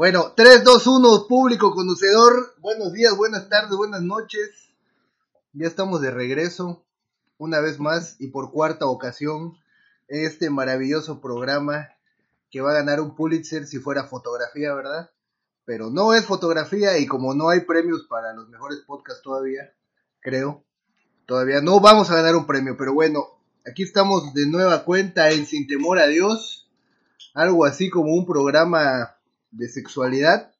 Bueno, 3, 2, 1, público conocedor. Buenos días, buenas tardes, buenas noches. Ya estamos de regreso, una vez más y por cuarta ocasión, este maravilloso programa que va a ganar un Pulitzer si fuera fotografía, ¿verdad? Pero no es fotografía y como no hay premios para los mejores podcasts todavía, creo, todavía no vamos a ganar un premio, pero bueno, aquí estamos de nueva cuenta en Sin Temor a Dios, algo así como un programa de sexualidad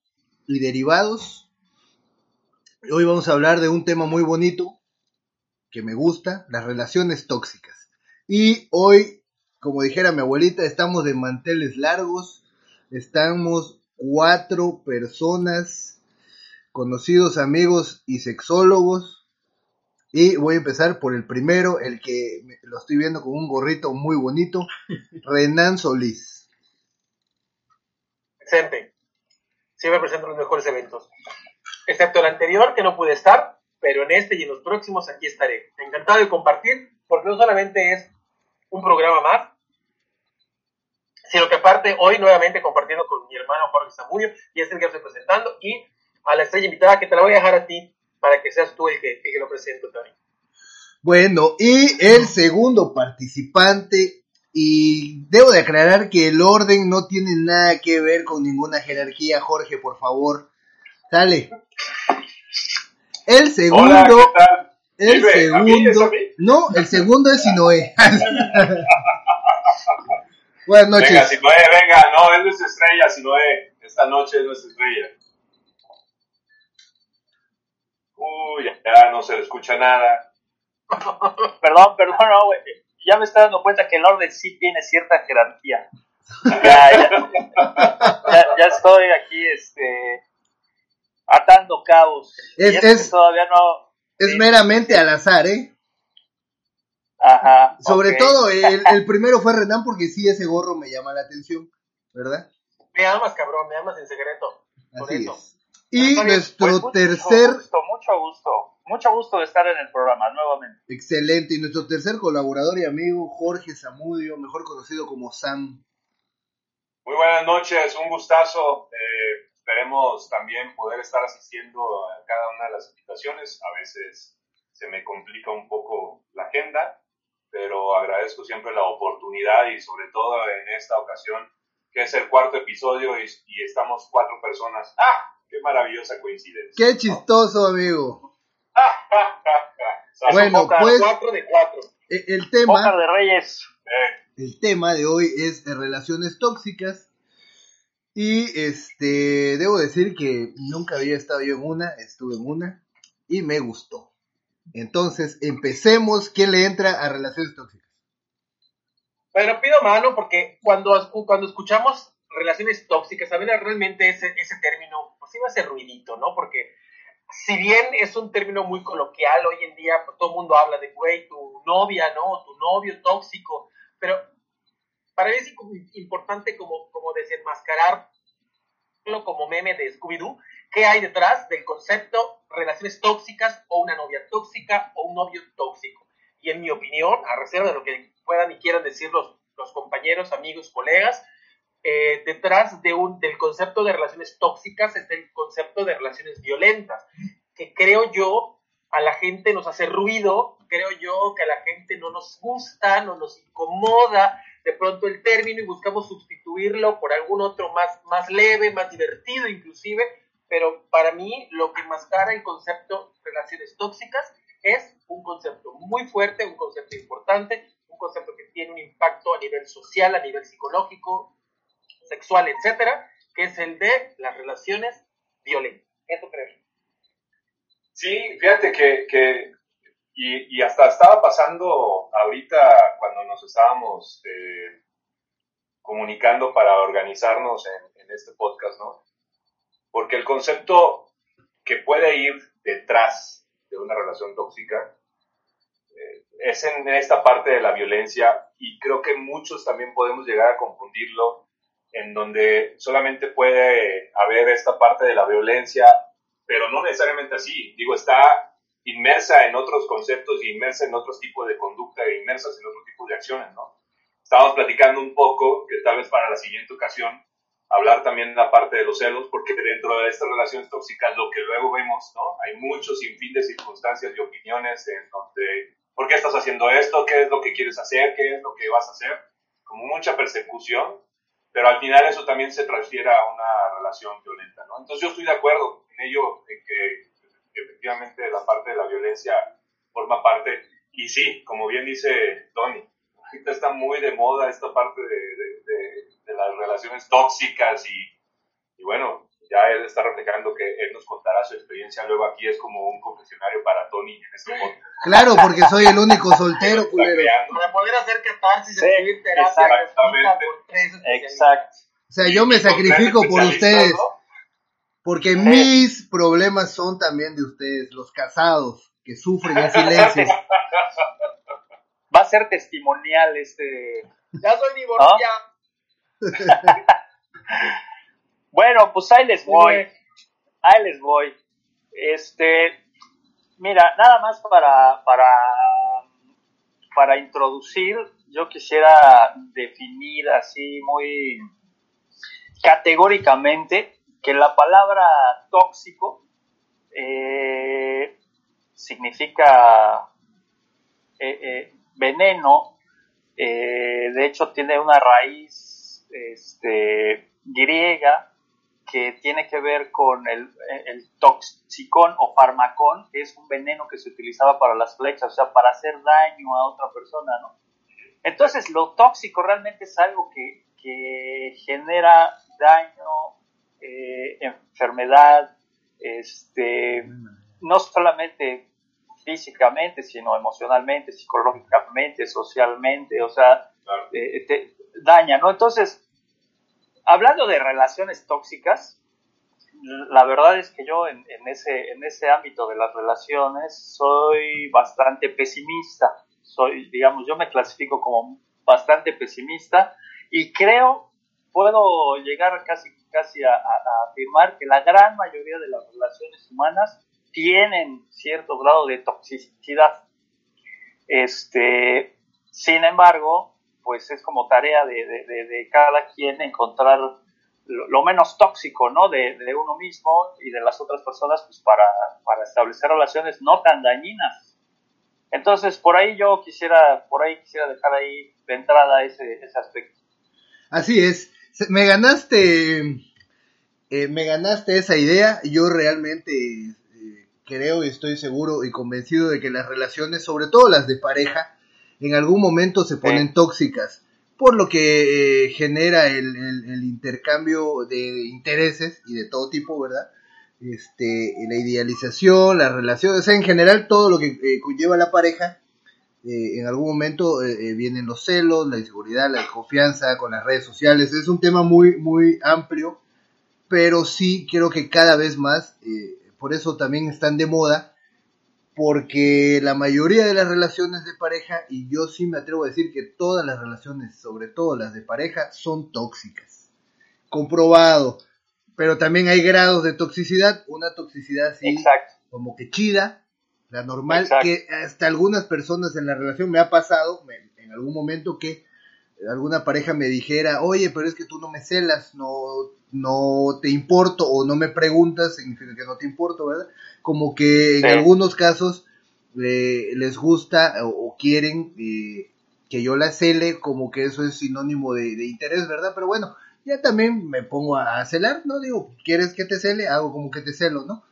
y derivados. Hoy vamos a hablar de un tema muy bonito que me gusta, las relaciones tóxicas. Y hoy, como dijera mi abuelita, estamos de manteles largos, estamos cuatro personas, conocidos amigos y sexólogos. Y voy a empezar por el primero, el que lo estoy viendo con un gorrito muy bonito, Renan Solís. Siempre presento los mejores eventos. Excepto el anterior, que no pude estar, pero en este y en los próximos aquí estaré. Encantado de compartir, porque no solamente es un programa más, sino que aparte hoy nuevamente compartiendo con mi hermano Jorge Zamudio, y es el que estoy presentando, y a la estrella invitada que te la voy a dejar a ti para que seas tú el que, el que lo presente, Tony. Bueno, y el segundo participante y debo de aclarar que el orden no tiene nada que ver con ninguna jerarquía, Jorge, por favor. Dale. El segundo. El segundo. No, el segundo es Sinoé. Buenas noches. Venga, Sinoé, venga, no, es nuestra estrella, Sinoé. Esta noche es nuestra estrella. Uy, ya no se le escucha nada. perdón, perdón, no, güey ya me estoy dando cuenta que el orden sí tiene cierta jerarquía. Ya, ya, estoy aquí este, atando cabos. Es, todavía no. Es meramente al azar, ¿eh? Ajá. Sobre todo, el, el, primero fue Renan porque sí, ese gorro me llama la atención, ¿verdad? Me amas, cabrón, me amas en secreto. Así es. Y nuestro pues, tercer. Mucho gusto, mucho gusto. Mucho gusto de estar en el programa nuevamente. Excelente. Y nuestro tercer colaborador y amigo, Jorge Zamudio, mejor conocido como Sam. Muy buenas noches, un gustazo. Eh, esperemos también poder estar asistiendo a cada una de las invitaciones. A veces se me complica un poco la agenda, pero agradezco siempre la oportunidad y sobre todo en esta ocasión, que es el cuarto episodio y, estamos cuatro personas. ¡Ah! ¡Qué maravillosa coincidencia! ¡Qué chistoso, amigo! Bueno, pues e, el tema de Reyes. El tema de hoy es relaciones tóxicas. Y este debo decir que nunca había estado yo en una, estuve en una y me gustó. Entonces, empecemos. ¿Quién le entra a relaciones tóxicas? Bueno, pido mano porque cuando, cuando escuchamos relaciones tóxicas, a ver, realmente ese, ese término, pues iba a ser ruidito, ¿no? Porque si bien es un término muy coloquial, hoy en día pues, todo el mundo habla de, güey, tu novia, ¿no? Tu novio tóxico, pero para mí es importante como, como desenmascararlo como meme de Scooby-Doo, qué hay detrás del concepto relaciones tóxicas o una novia tóxica o un novio tóxico. Y en mi opinión, a reserva de lo que puedan y quieran decir los, los compañeros, amigos, colegas, eh, detrás del concepto de relaciones tóxicas es el concepto de relaciones violentas, que creo yo a la gente nos hace ruido, creo yo que a la gente no nos gusta, no nos incomoda de pronto el término y buscamos sustituirlo por algún otro más, más leve, más divertido inclusive, pero para mí lo que mascara el concepto relaciones tóxicas es un concepto muy fuerte, un concepto importante, un concepto que tiene un impacto a nivel social, a nivel psicológico, sexual, etcétera, que es el de las relaciones violentas. ¿Eso crees? Sí, fíjate que, y, hasta estaba pasando ahorita cuando nos estábamos eh, comunicando para organizarnos en, en este podcast, ¿no? Porque el concepto que puede ir detrás de una relación tóxica eh, es en esta parte de la violencia y creo que muchos también podemos llegar a confundirlo en donde solamente puede haber esta parte de la violencia, pero no necesariamente así. Digo, está inmersa en otros conceptos y inmersa en otros tipos de conducta e inmersas en otro tipo de acciones, ¿no? Estábamos platicando un poco, que tal vez para la siguiente ocasión, hablar también de la parte de los celos, porque dentro de estas relaciones tóxicas lo que luego vemos, ¿no? Hay muchos sinfín de circunstancias y opiniones en donde, ¿por qué estás haciendo esto? ¿Qué es lo que quieres hacer? ¿Qué es lo que vas a hacer? Como mucha persecución, pero al final eso también se transfiere a una relación violenta, ¿no? Entonces yo estoy de acuerdo en ello, en que efectivamente la parte de la violencia forma parte, y sí, como bien dice Tony, ahorita está muy de moda esta parte de las relaciones tóxicas y, bueno, ya él está reflejando que él nos contará su experiencia. Luego aquí es como un confesionario para Tony en este momento. Claro, porque soy el único soltero, culero. Para poder hacer catarsis sí, y terapia. Exactamente. Exacto. O sea, yo me sacrifico por ustedes. Porque mis problemas son también de ustedes, los casados, que sufren en silencio. Va a ser testimonial este... Ya soy divorciado. bueno, pues ahí les voy. Ahí les voy. Este, mira, nada más para, para, para introducir, yo quisiera definir así muy categóricamente que la palabra tóxico eh, significa eh, eh, veneno, de hecho tiene una raíz este, griega que tiene que ver con el, el toxicón o farmacón, que es un veneno que se utilizaba para las flechas, o sea, para hacer daño a otra persona, ¿no? Entonces, lo tóxico realmente es algo que, que genera daño, eh, enfermedad, este, no solamente físicamente, sino emocionalmente, psicológicamente, socialmente, o sea, eh, daña, ¿no? Entonces, hablando de relaciones tóxicas, la verdad es que yo en, ese, en ese ámbito de las relaciones soy bastante pesimista. Soy, digamos, yo me clasifico como bastante pesimista y creo, puedo llegar casi, casi a, a afirmar que la gran mayoría de las relaciones humanas tienen cierto grado de toxicidad. Este, sin embargo, pues es como tarea de, de, cada quien encontrar lo, menos tóxico, ¿no? De, uno mismo y de las otras personas, pues para, para establecer relaciones no tan dañinas. Entonces, por ahí yo quisiera, por ahí quisiera dejar ahí de entrada ese, ese aspecto. Así es. Me ganaste, eh, me ganaste esa idea. Yo realmente eh, creo y estoy seguro y convencido de que las relaciones, sobre todo las de pareja, en algún momento se ponen tóxicas, por lo que eh, genera el, intercambio de intereses y de todo tipo, ¿verdad? Este, la idealización, las relaciones, en general todo lo que eh, conlleva la pareja, eh, en algún momento vienen los celos, la inseguridad, la desconfianza con las redes sociales, es un tema muy, muy amplio, pero sí creo que cada vez más, por eso también están de moda, porque la mayoría de las relaciones de pareja, y yo sí me atrevo a decir que todas las relaciones, sobre todo las de pareja, son tóxicas. Comprobado. Pero también hay grados de toxicidad, una toxicidad así como que chida, la normal, que hasta algunas personas en la relación me ha pasado en algún momento que alguna pareja me dijera, oye, pero es que tú no me celas, no, no te importo o no me preguntas, significa que no te importo, ¿verdad? Como que en algunos casos eh, les gusta o, quieren eh, que yo la cele, como que eso es sinónimo de, interés, ¿verdad? Pero bueno, ya también me pongo a, celar, ¿no? Digo, ¿quieres que te cele? Hago como que te celo, ¿no?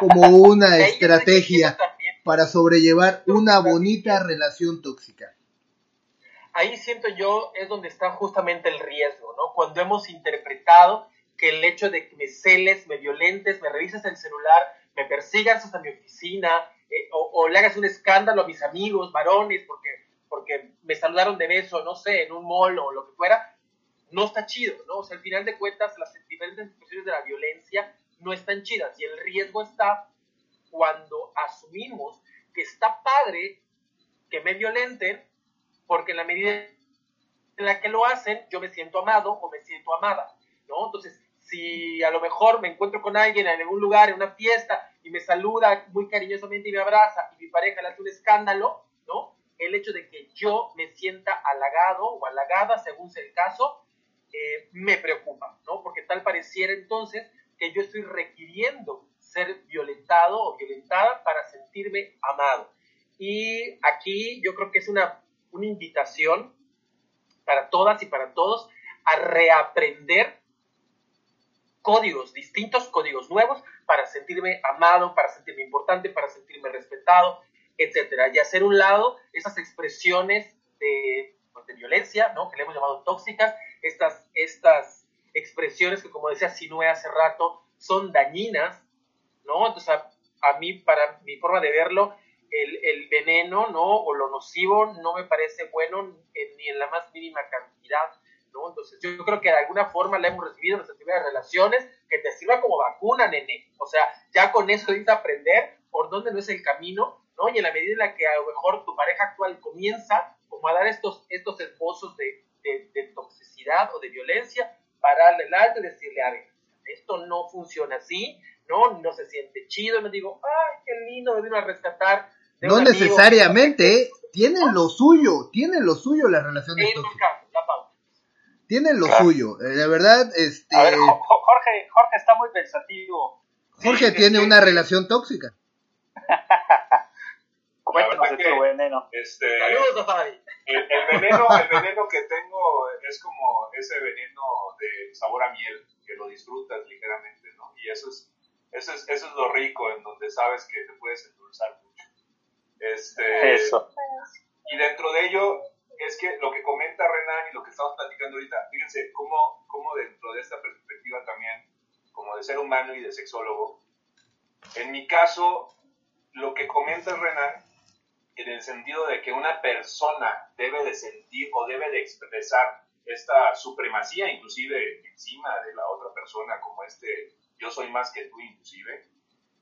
Como una estrategia para sobrellevar una bonita relación tóxica. Ahí siento yo es donde está justamente el riesgo, ¿no? Cuando hemos interpretado que el hecho de que me celes, me violentes, me revises el celular, me persigas hasta mi oficina eh, o, le hagas un escándalo a mis amigos varones porque porque me saludaron de beso, no sé, en un mall o lo que fuera, no está chido, ¿no? O sea, al final de cuentas, las diferentes expresiones de la violencia no están chidas y el riesgo está cuando asumimos que está padre que me violenten porque en la medida en la que lo hacen yo me siento amado o me siento amada, ¿no? Entonces, si a lo mejor me encuentro con alguien en algún lugar, en una fiesta, y me saluda muy cariñosamente y me abraza, y mi pareja le hace un escándalo, ¿no? El hecho de que yo me sienta halagado o halagada, según sea el caso, eh, me preocupa, ¿no? Porque tal pareciera entonces que yo estoy requiriendo ser violentado o violentada para sentirme amado. Y aquí yo creo que es una, una invitación para todas y para todos a reaprender códigos, distintos códigos nuevos para sentirme amado, para sentirme importante, para sentirme respetado, etcétera, y hacer un lado esas expresiones de, pues, de violencia, ¿no? que le hemos llamado tóxicas, estas, estas expresiones que, como decía Sinue hace rato, son dañinas, ¿no? Entonces, a, mí, para mi forma de verlo, el, el, veneno, ¿no? O lo nocivo no me parece bueno ni en la más mínima cantidad entonces yo creo que de alguna forma la hemos recibido en nuestras primeras relaciones, que te sirva como vacuna, nene. O sea, ya con eso dices aprender por dónde no es el camino, ¿no? Y en la medida en la que a lo mejor tu pareja actual comienza como a dar estos, estos esbozos de, de, toxicidad o de violencia, pararle el alto y decirle, a ver, esto no funciona así, ¿no? No se siente chido, me digo, ay, qué lindo, me vino a rescatar. no necesariamente, tienen lo suyo, tienen lo suyo las relaciones tóxicas tienen lo suyo. Eh, de verdad, este. A ver, Jorge, Jorge está muy pensativo. Jorge tiene una relación tóxica. Cuéntanos de tu veneno. Este, Saludos, el, el, veneno, el veneno que tengo es como ese veneno de sabor a miel, que lo disfrutas ligeramente, ¿no? Y eso es, eso es, eso es lo rico, en donde sabes que te puedes endulzar mucho. Este, eso. Y dentro de ello, es que lo que comenta Renan y lo que estamos platicando ahorita, fíjense cómo, cómo dentro de esta perspectiva también, como de ser humano y de sexólogo, en mi caso, lo que comenta Renan, en el sentido de que una persona debe de sentir o debe de expresar esta supremacía inclusive encima de la otra persona, como este yo soy más que tú inclusive,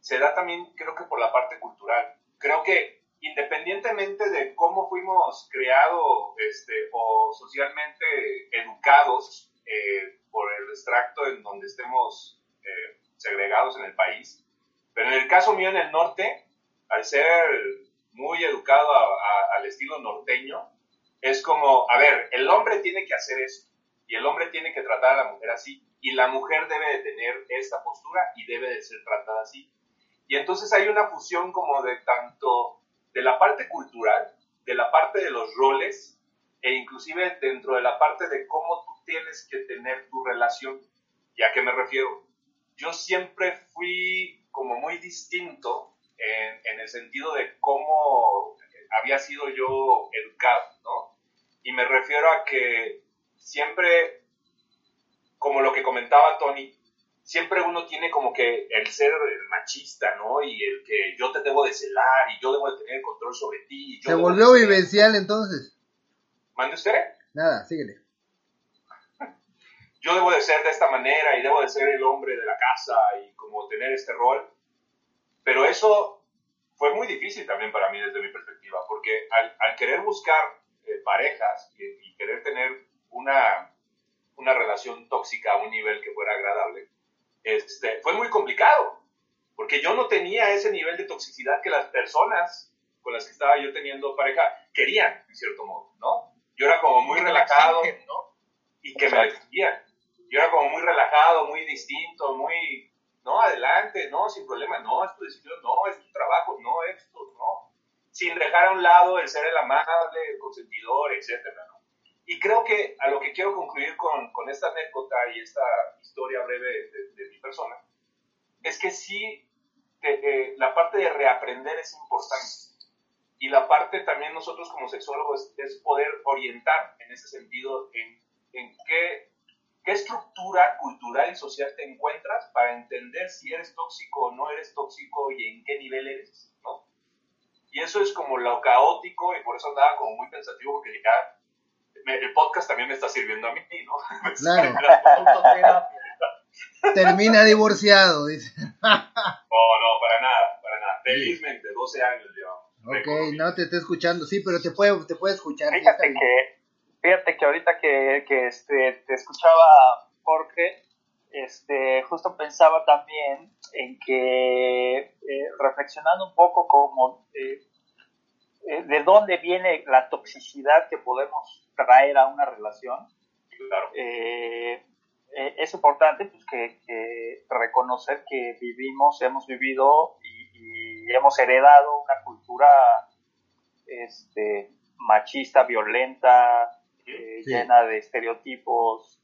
se da también creo que por la parte cultural. Creo que independientemente de cómo fuimos creados este, o socialmente educados eh, por el extracto en donde estemos eh, segregados en el país, pero en el caso mío en el norte, al ser muy educado al estilo norteño, es como, a ver, el hombre tiene que hacer eso y el hombre tiene que tratar a la mujer así y la mujer debe de tener esta postura y debe de ser tratada así. Y entonces hay una fusión como de tanto de la parte cultural, de la parte de los roles e inclusive dentro de la parte de cómo tú tienes que tener tu relación. ¿Y a qué me refiero? Yo siempre fui como muy distinto en, en el sentido de cómo había sido yo educado, ¿no? Y me refiero a que siempre, como lo que comentaba Tony, siempre uno tiene como que el ser machista, ¿no? Y el que yo te debo de celar y yo debo de tener control sobre ti. Se volvió vivencial entonces. ¿Mande usted? Nada, síguele. Yo debo de ser de esta manera y debo de ser el hombre de la casa y como tener este rol. Pero eso fue muy difícil también para mí desde mi perspectiva, porque al, querer buscar eh, parejas y, y, querer tener una, una relación tóxica a un nivel que fuera agradable, este, fue muy complicado, porque yo no tenía ese nivel de toxicidad que las personas con las que estaba yo teniendo pareja querían, en cierto modo, ¿no? Yo era como muy relajado y que me exigían. Yo era como muy relajado, muy distinto, muy, no, adelante, no, sin problema, no, es tu decisión, no, es tu trabajo, no, esto, no. Sin dejar a un lado el ser el amable, el consentidor, etcétera, y creo que a lo que quiero concluir con, con esta anécdota y esta historia breve de, mi persona, es que sí, eh, la parte de reaprender es importante. Y la parte también nosotros como sexólogos es, poder orientar en ese sentido en, en qué, qué estructura cultural y social te encuentras para entender si eres tóxico o no eres tóxico y en qué nivel eres, ¿no? y eso es como lo caótico y por eso andaba como muy pensativo porque ya el podcast también me está sirviendo a mí, ¿no? Claro. Termina divorciado, dice. oh, no, para nada, para nada. Felizmente, 12 años llevamos. Ok, no te estoy escuchando, sí, pero te puede, te puede escuchar. Fíjate que, fíjate que ahorita que, que este, te escuchaba, Jorge, este, justo pensaba también en que, eh, reflexionando un poco como eh, eh, de dónde viene la toxicidad que podemos traer a una relación, claro. es importante pues, que, reconocer que vivimos, hemos vivido y, y hemos heredado una cultura este, machista, violenta, llena de estereotipos,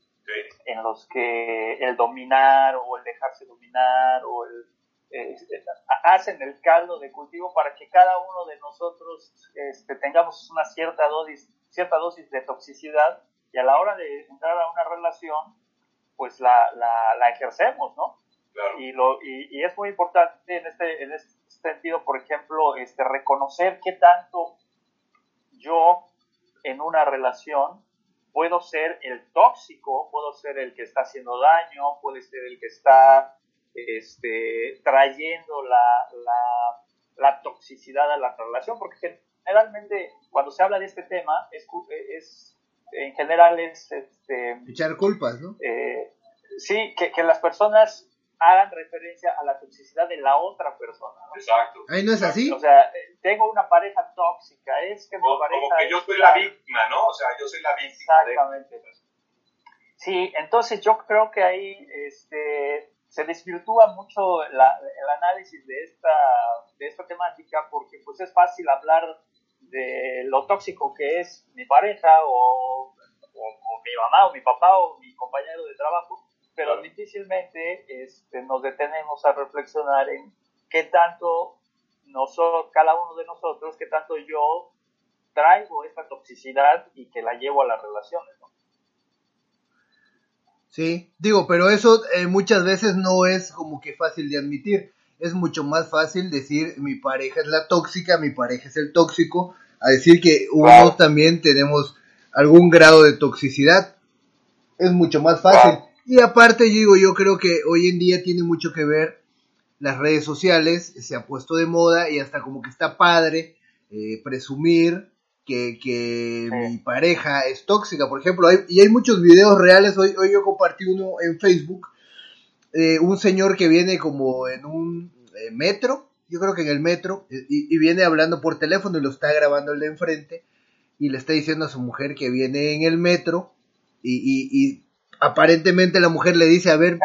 en los que el dominar o el dejarse dominar o el este, hacen el caldo de cultivo para que cada uno de nosotros este, tengamos una cierta dosis, cierta dosis de toxicidad y a la hora de entrar a una relación, pues la, la, ejercemos, ¿no? Y, lo, y, es muy importante en este, en este sentido, por ejemplo, este, reconocer qué tanto yo en una relación puedo ser el tóxico, puedo ser el que está haciendo daño, puede ser el que está este, trayendo la, la, toxicidad a la relación, porque generalmente cuando se habla de este tema, es, es en general es... Este, Echar culpas, ¿no? Eh, sí, que, que las personas hagan referencia a la toxicidad de la otra persona. Exacto. Ahí no es así. O sea, tengo una pareja tóxica, es que mi pareja. Como que yo soy la víctima, ¿no? O sea, yo soy la víctima. Exactamente. Sí, entonces yo creo que ahí este, se desvirtúa mucho el análisis de esta, de esta temática porque pues es fácil hablar de lo tóxico que es mi pareja o, o mi mamá o mi papá o mi compañero de trabajo pero difícilmente este, nos detenemos a reflexionar en qué tanto nosotros, cada uno de nosotros, qué tanto yo traigo esta toxicidad y que la llevo a las relaciones. ¿no? Sí, digo, pero eso eh, muchas veces no es como que fácil de admitir. Es mucho más fácil decir mi pareja es la tóxica, mi pareja es el tóxico, a decir que uno también tenemos algún grado de toxicidad. Es mucho más fácil. Y aparte, digo, yo creo que hoy en día tiene mucho que ver las redes sociales, se ha puesto de moda y hasta como que está padre eh, presumir que, que mi pareja es tóxica. Por ejemplo, hay, y hay muchos videos reales, hoy, hoy yo compartí uno en Facebook, eh, un señor que viene como en un eh, metro, yo creo que en el metro, y, viene hablando por teléfono y lo está grabando el de enfrente, y le está diciendo a su mujer que viene en el metro, y, aparentemente la mujer le dice, a ver,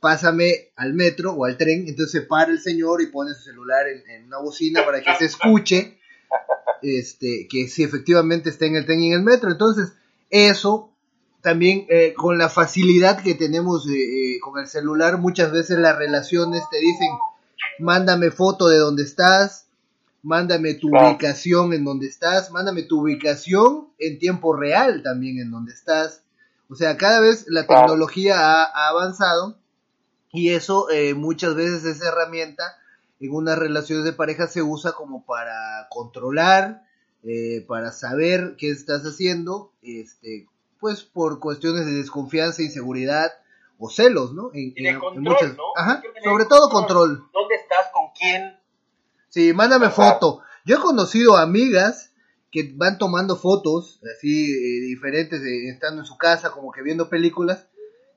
pásame al metro o al tren, entonces para el señor y pone su celular en, una bocina para que se escuche este, que si efectivamente está en el tren y en el metro. Entonces, eso también eh, con la facilidad que tenemos eh, con el celular, muchas veces las relaciones te dicen, mándame foto de donde estás, mándame tu ubicación en donde estás, mándame tu ubicación en tiempo real también en donde estás. O sea, cada vez la tecnología ha, avanzado y eso eh, muchas veces esa herramienta en unas relaciones de pareja se usa como para controlar, eh, para saber qué estás haciendo, este, pues por cuestiones de desconfianza, inseguridad o celos, ¿no? En, y control, ¿no? Ajá, sobre todo control. ¿Dónde estás? ¿Con quién? Sí, mándame foto. Yo he conocido amigas que van tomando fotos así eh, diferentes, eh, estando en su casa, como que viendo películas,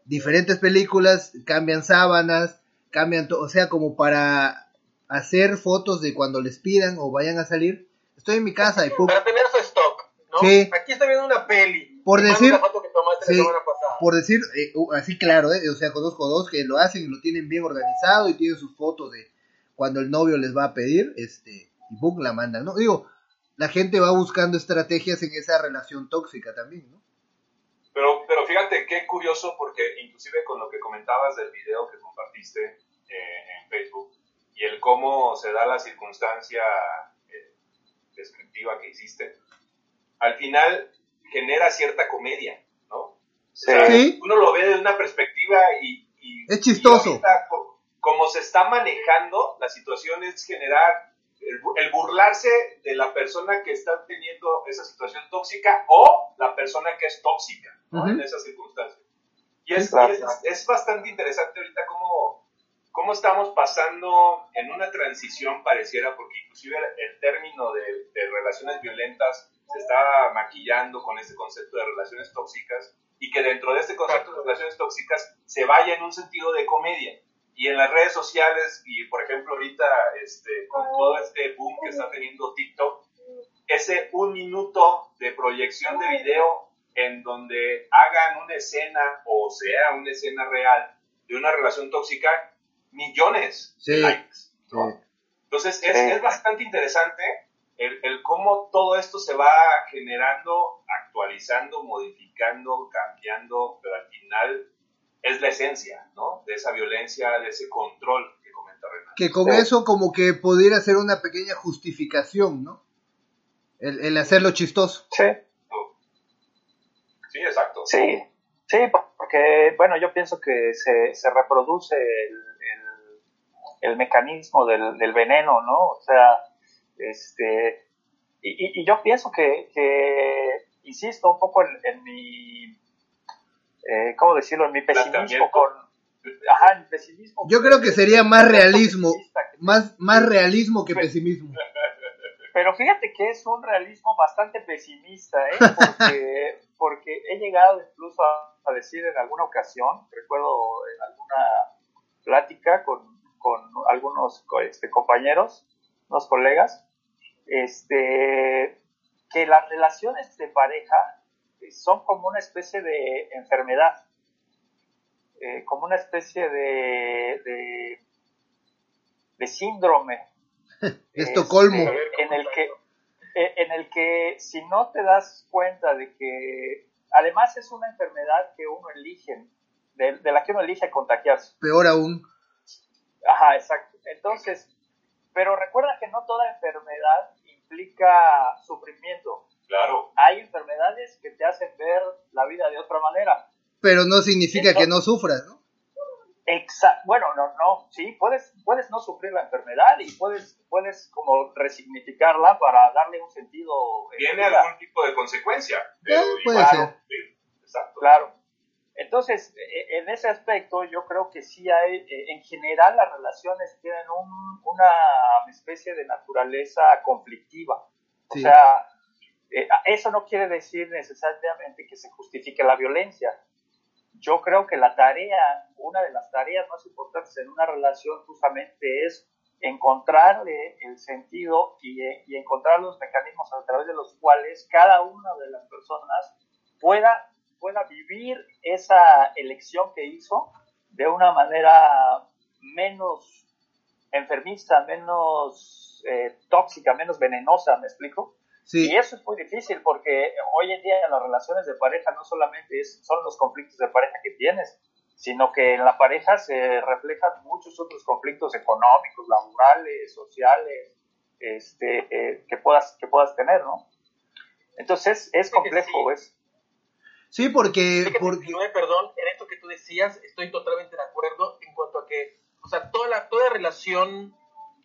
diferentes películas, cambian sábanas, cambian todo, o sea, como para hacer fotos de cuando les pidan o vayan a salir. Estoy en mi casa y Para tener su stock, ¿no? Sí. Aquí estoy viendo una peli. Por decir, por decir, eh, así claro, o sea, conozco dos que lo hacen y lo tienen bien organizado y tienen sus fotos de cuando el novio les va a pedir, este, y boom, la mandan, ¿no? Digo, la gente va buscando estrategias en esa relación tóxica también, ¿no? Pero, pero fíjate qué curioso, porque inclusive con lo que comentabas del video que compartiste eh, en Facebook y el cómo se da la circunstancia eh, descriptiva que hiciste, al final genera cierta comedia, ¿no? sí. Uno lo ve de una perspectiva y... es chistoso. como se está manejando, la situación es generar el, burlarse de la persona que está teniendo esa situación tóxica o la persona que es tóxica en esas circunstancias. Y, es, es, bastante interesante ahorita cómo, cómo estamos pasando en una transición pareciera, porque inclusive el, término de, de, relaciones violentas se está maquillando con ese concepto de relaciones tóxicas y que dentro de este concepto de relaciones tóxicas se vaya en un sentido de comedia. Y en las redes sociales, y por ejemplo ahorita este, con todo este boom que está teniendo TikTok, ese un minuto de proyección de video en donde hagan una escena o sea una escena real de una relación tóxica, millones de likes. Entonces es, es, bastante interesante el, el, cómo todo esto se va generando, actualizando, modificando, cambiando, pero al final es la esencia, ¿no? De esa violencia, de ese control que comenta Renato. Que con eso como que pudiera ser una pequeña justificación, ¿no? El, el hacerlo chistoso. Sí. Sí, exacto. Sí, sí, porque, bueno, yo pienso que se, se reproduce el, el, mecanismo del, del, veneno, ¿no? O sea, este, y, y, yo pienso que, que, insisto un poco en, en mi eh, ¿cómo decirlo? En mi pesimismo con... Ajá, pesimismo. Yo creo que sería más realismo, más, más realismo que pesimismo. Pero fíjate que es un realismo bastante pesimista, ¿eh? porque, porque he llegado incluso a, decir en alguna ocasión, recuerdo en alguna plática con, con algunos este, compañeros, unos colegas, este, que las relaciones de pareja son como una especie de enfermedad, eh, como una especie de, de, síndrome. Estocolmo. Este, en, el que, eh, en el que si no te das cuenta de que además es una enfermedad que uno elige, de, de la que uno elige contagiarse. Peor aún. Ajá, exacto. Entonces, pero recuerda que no toda enfermedad implica sufrimiento. Claro. Hay enfermedades que te hacen ver la vida de otra manera. Pero no significa que no sufras, ¿no? Exacto. Bueno, no, no, sí, puedes, puedes no sufrir la enfermedad y puedes, puedes como resignificarla para darle un sentido. Tiene algún tipo de consecuencia. Pero puede ser. exacto. Claro. Entonces, e, en ese aspecto, yo creo que sí hay, e, en general, las relaciones tienen un, una especie de naturaleza conflictiva. O sea, eh, eso no quiere decir necesariamente que se justifique la violencia. Yo creo que la tarea, una de las tareas más importantes en una relación justamente es encontrarle el sentido y, y encontrar los mecanismos a través de los cuales cada una de las personas pueda, pueda vivir esa elección que hizo de una manera menos enfermiza, menos eh, tóxica, menos venenosa, ¿me explico? Y eso es muy difícil porque hoy en día en las relaciones de pareja no solamente es, son los conflictos de pareja que tienes, sino que en la pareja se reflejan muchos otros conflictos económicos, laborales, sociales, este, eh, que, puedas, que puedas tener, ¿no? Entonces es complejo, es. Sí, porque... porque... perdón, en esto que tú decías, estoy totalmente de acuerdo en cuanto a que, o sea, toda, la, toda relación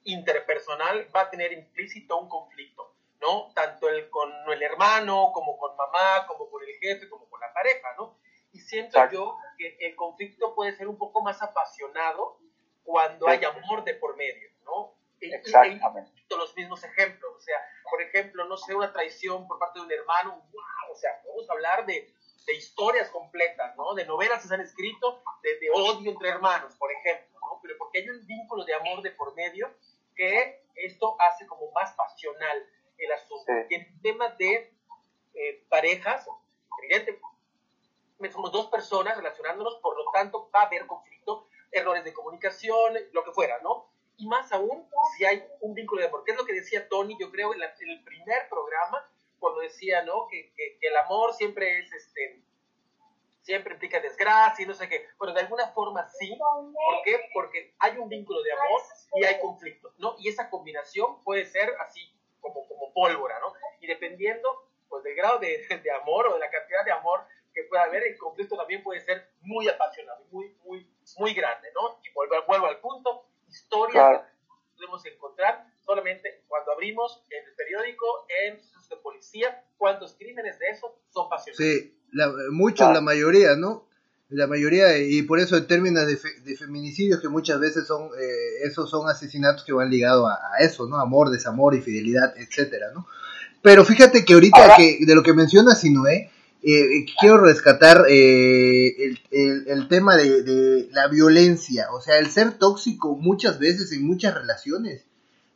interpersonal va a tener implícito un conflicto ¿no? Tanto el, con el hermano, como con mamá, como con el jefe, como con la pareja, ¿no? Y siento yo que el conflicto puede ser un poco más apasionado cuando hay amor de por medio, ¿no? Exactamente. los mismos ejemplos, o sea, por ejemplo, no sé, una traición por parte de un hermano, wow, o sea, vamos a hablar de, de historias completas, ¿no? De novelas que se han escrito de, de, odio entre hermanos, por ejemplo, ¿no? Pero porque hay un vínculo de amor de por medio que esto hace como más pasional el asunto. Y en temas de eh, parejas, evidentemente, somos dos personas relacionándonos, por lo tanto va a haber conflicto, errores de comunicación, lo que fuera, ¿no? Y más aún si hay un vínculo de amor, que es lo que decía Tony, yo creo, en, el primer programa, cuando decía, ¿no? Que, que, el amor siempre es, este, siempre implica desgracia y no sé qué. Bueno, de alguna forma sí. ¿Por qué? Porque hay un vínculo de amor y hay conflicto, ¿no? Y esa combinación puede ser así como, como pólvora, ¿no? Y dependiendo pues, del grado de, de, amor o de la cantidad de amor que pueda haber, el conflicto también puede ser muy apasionado, muy, muy, muy grande, ¿no? Y vuelvo, vuelvo al punto, historias que podemos encontrar solamente cuando abrimos en el periódico en de policía, cuántos crímenes de eso son pasionales. Sí, muchos, la mayoría, ¿no? La mayoría, y por eso en términos de, fe, de feminicidios, que muchas veces son, eh, esos son asesinatos que van ligados a, eso, ¿no? Amor, desamor, infidelidad, etcétera, ¿no? Pero fíjate que ahorita que, de lo que menciona Sinoé, eh, quiero rescatar eh, el, el, el, tema de, de, la violencia, o sea, el ser tóxico muchas veces en muchas relaciones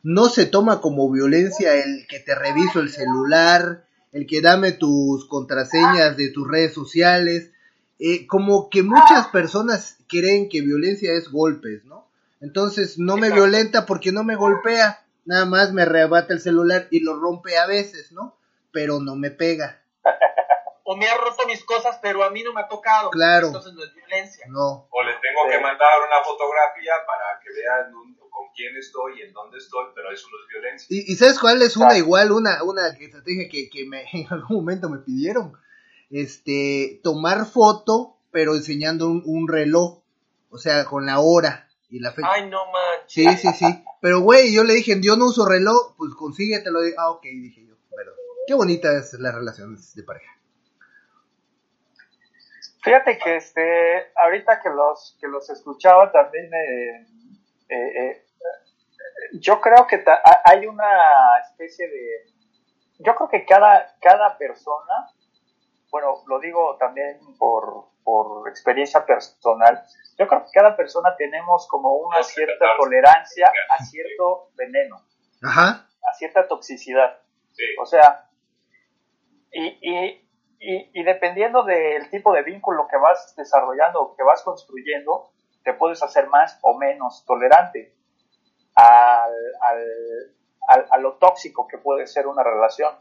no se toma como violencia el que te reviso el celular, el que dame tus contraseñas de tus redes sociales. Eh, como que muchas personas creen que violencia es golpes, ¿no? Entonces no me violenta porque no me golpea, nada más me arrebata el celular y lo rompe a veces, ¿no? Pero no me pega o me ha roto mis cosas, pero a mí no me ha tocado. Claro. Entonces no es violencia. No. O le tengo que mandar una fotografía para que vean con quién estoy y en dónde estoy, pero eso no es violencia. ¿Y, y sabes cuál es una igual, una, una estrategia que, que me, en algún momento me pidieron? Este, tomar foto, pero enseñando un, un reloj, o sea, con la hora y la fecha. Ay, no manches. Sí, sí, sí. Pero, güey, yo le dije, yo no uso reloj, pues consíguetelo. Ah, ok, dije yo. Pero, qué bonita es la relación de pareja. Fíjate que este, ahorita que los, que los escuchaba también, eh, eh, eh, yo creo que hay una especie de, yo creo que cada, cada persona, bueno, lo digo también por, por experiencia personal, yo creo que cada persona tenemos como una cierta tolerancia a cierto veneno, Ajá. a cierta toxicidad. Sí. O sea, y, y y, y, dependiendo del tipo de vínculo que vas desarrollando o que vas construyendo, te puedes hacer más o menos tolerante al, al, a lo tóxico que puede ser una relación.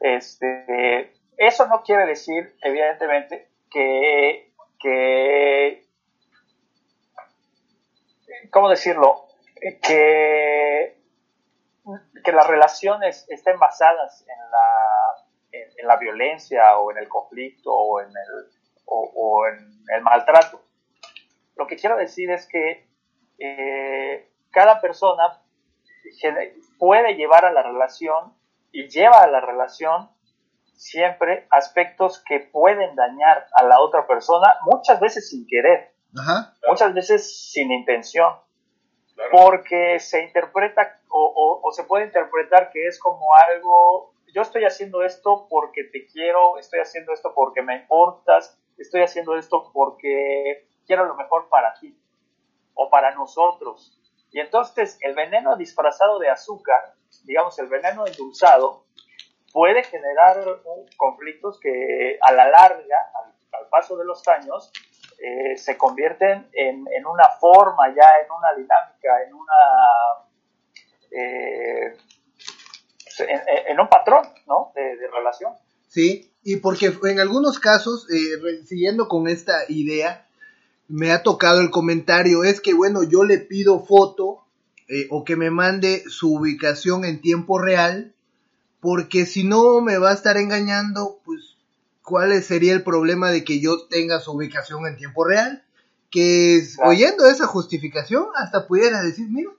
Este, eso no quiere decir, evidentemente, que, que ¿cómo decirlo? Que, que las relaciones estén basadas en la en, en, la violencia o en el conflicto o en el, o, o en el maltrato. Lo que quiero decir es que eh, cada persona puede llevar a la relación y lleva a la relación siempre aspectos que pueden dañar a la otra persona, muchas veces sin querer, Ajá. muchas veces sin intención, claro. porque se interpreta o, o, o se puede interpretar que es como algo yo estoy haciendo esto porque te quiero, estoy haciendo esto porque me importas, estoy haciendo esto porque quiero lo mejor para ti o para nosotros. Y entonces el veneno disfrazado de azúcar, digamos el veneno endulzado, puede generar conflictos que a la larga, al, paso de los años, eh, se convierten en, en, una forma ya, en una dinámica, en una... Eh, en, un patrón, ¿no? De, de, relación. Sí, y porque en algunos casos, eh, siguiendo con esta idea, me ha tocado el comentario, es que bueno, yo le pido foto eh, o que me mande su ubicación en tiempo real, porque si no me va a estar engañando, pues, ¿cuál sería el problema de que yo tenga su ubicación en tiempo real? Que claro. oyendo esa justificación, hasta pudiera decir, mira,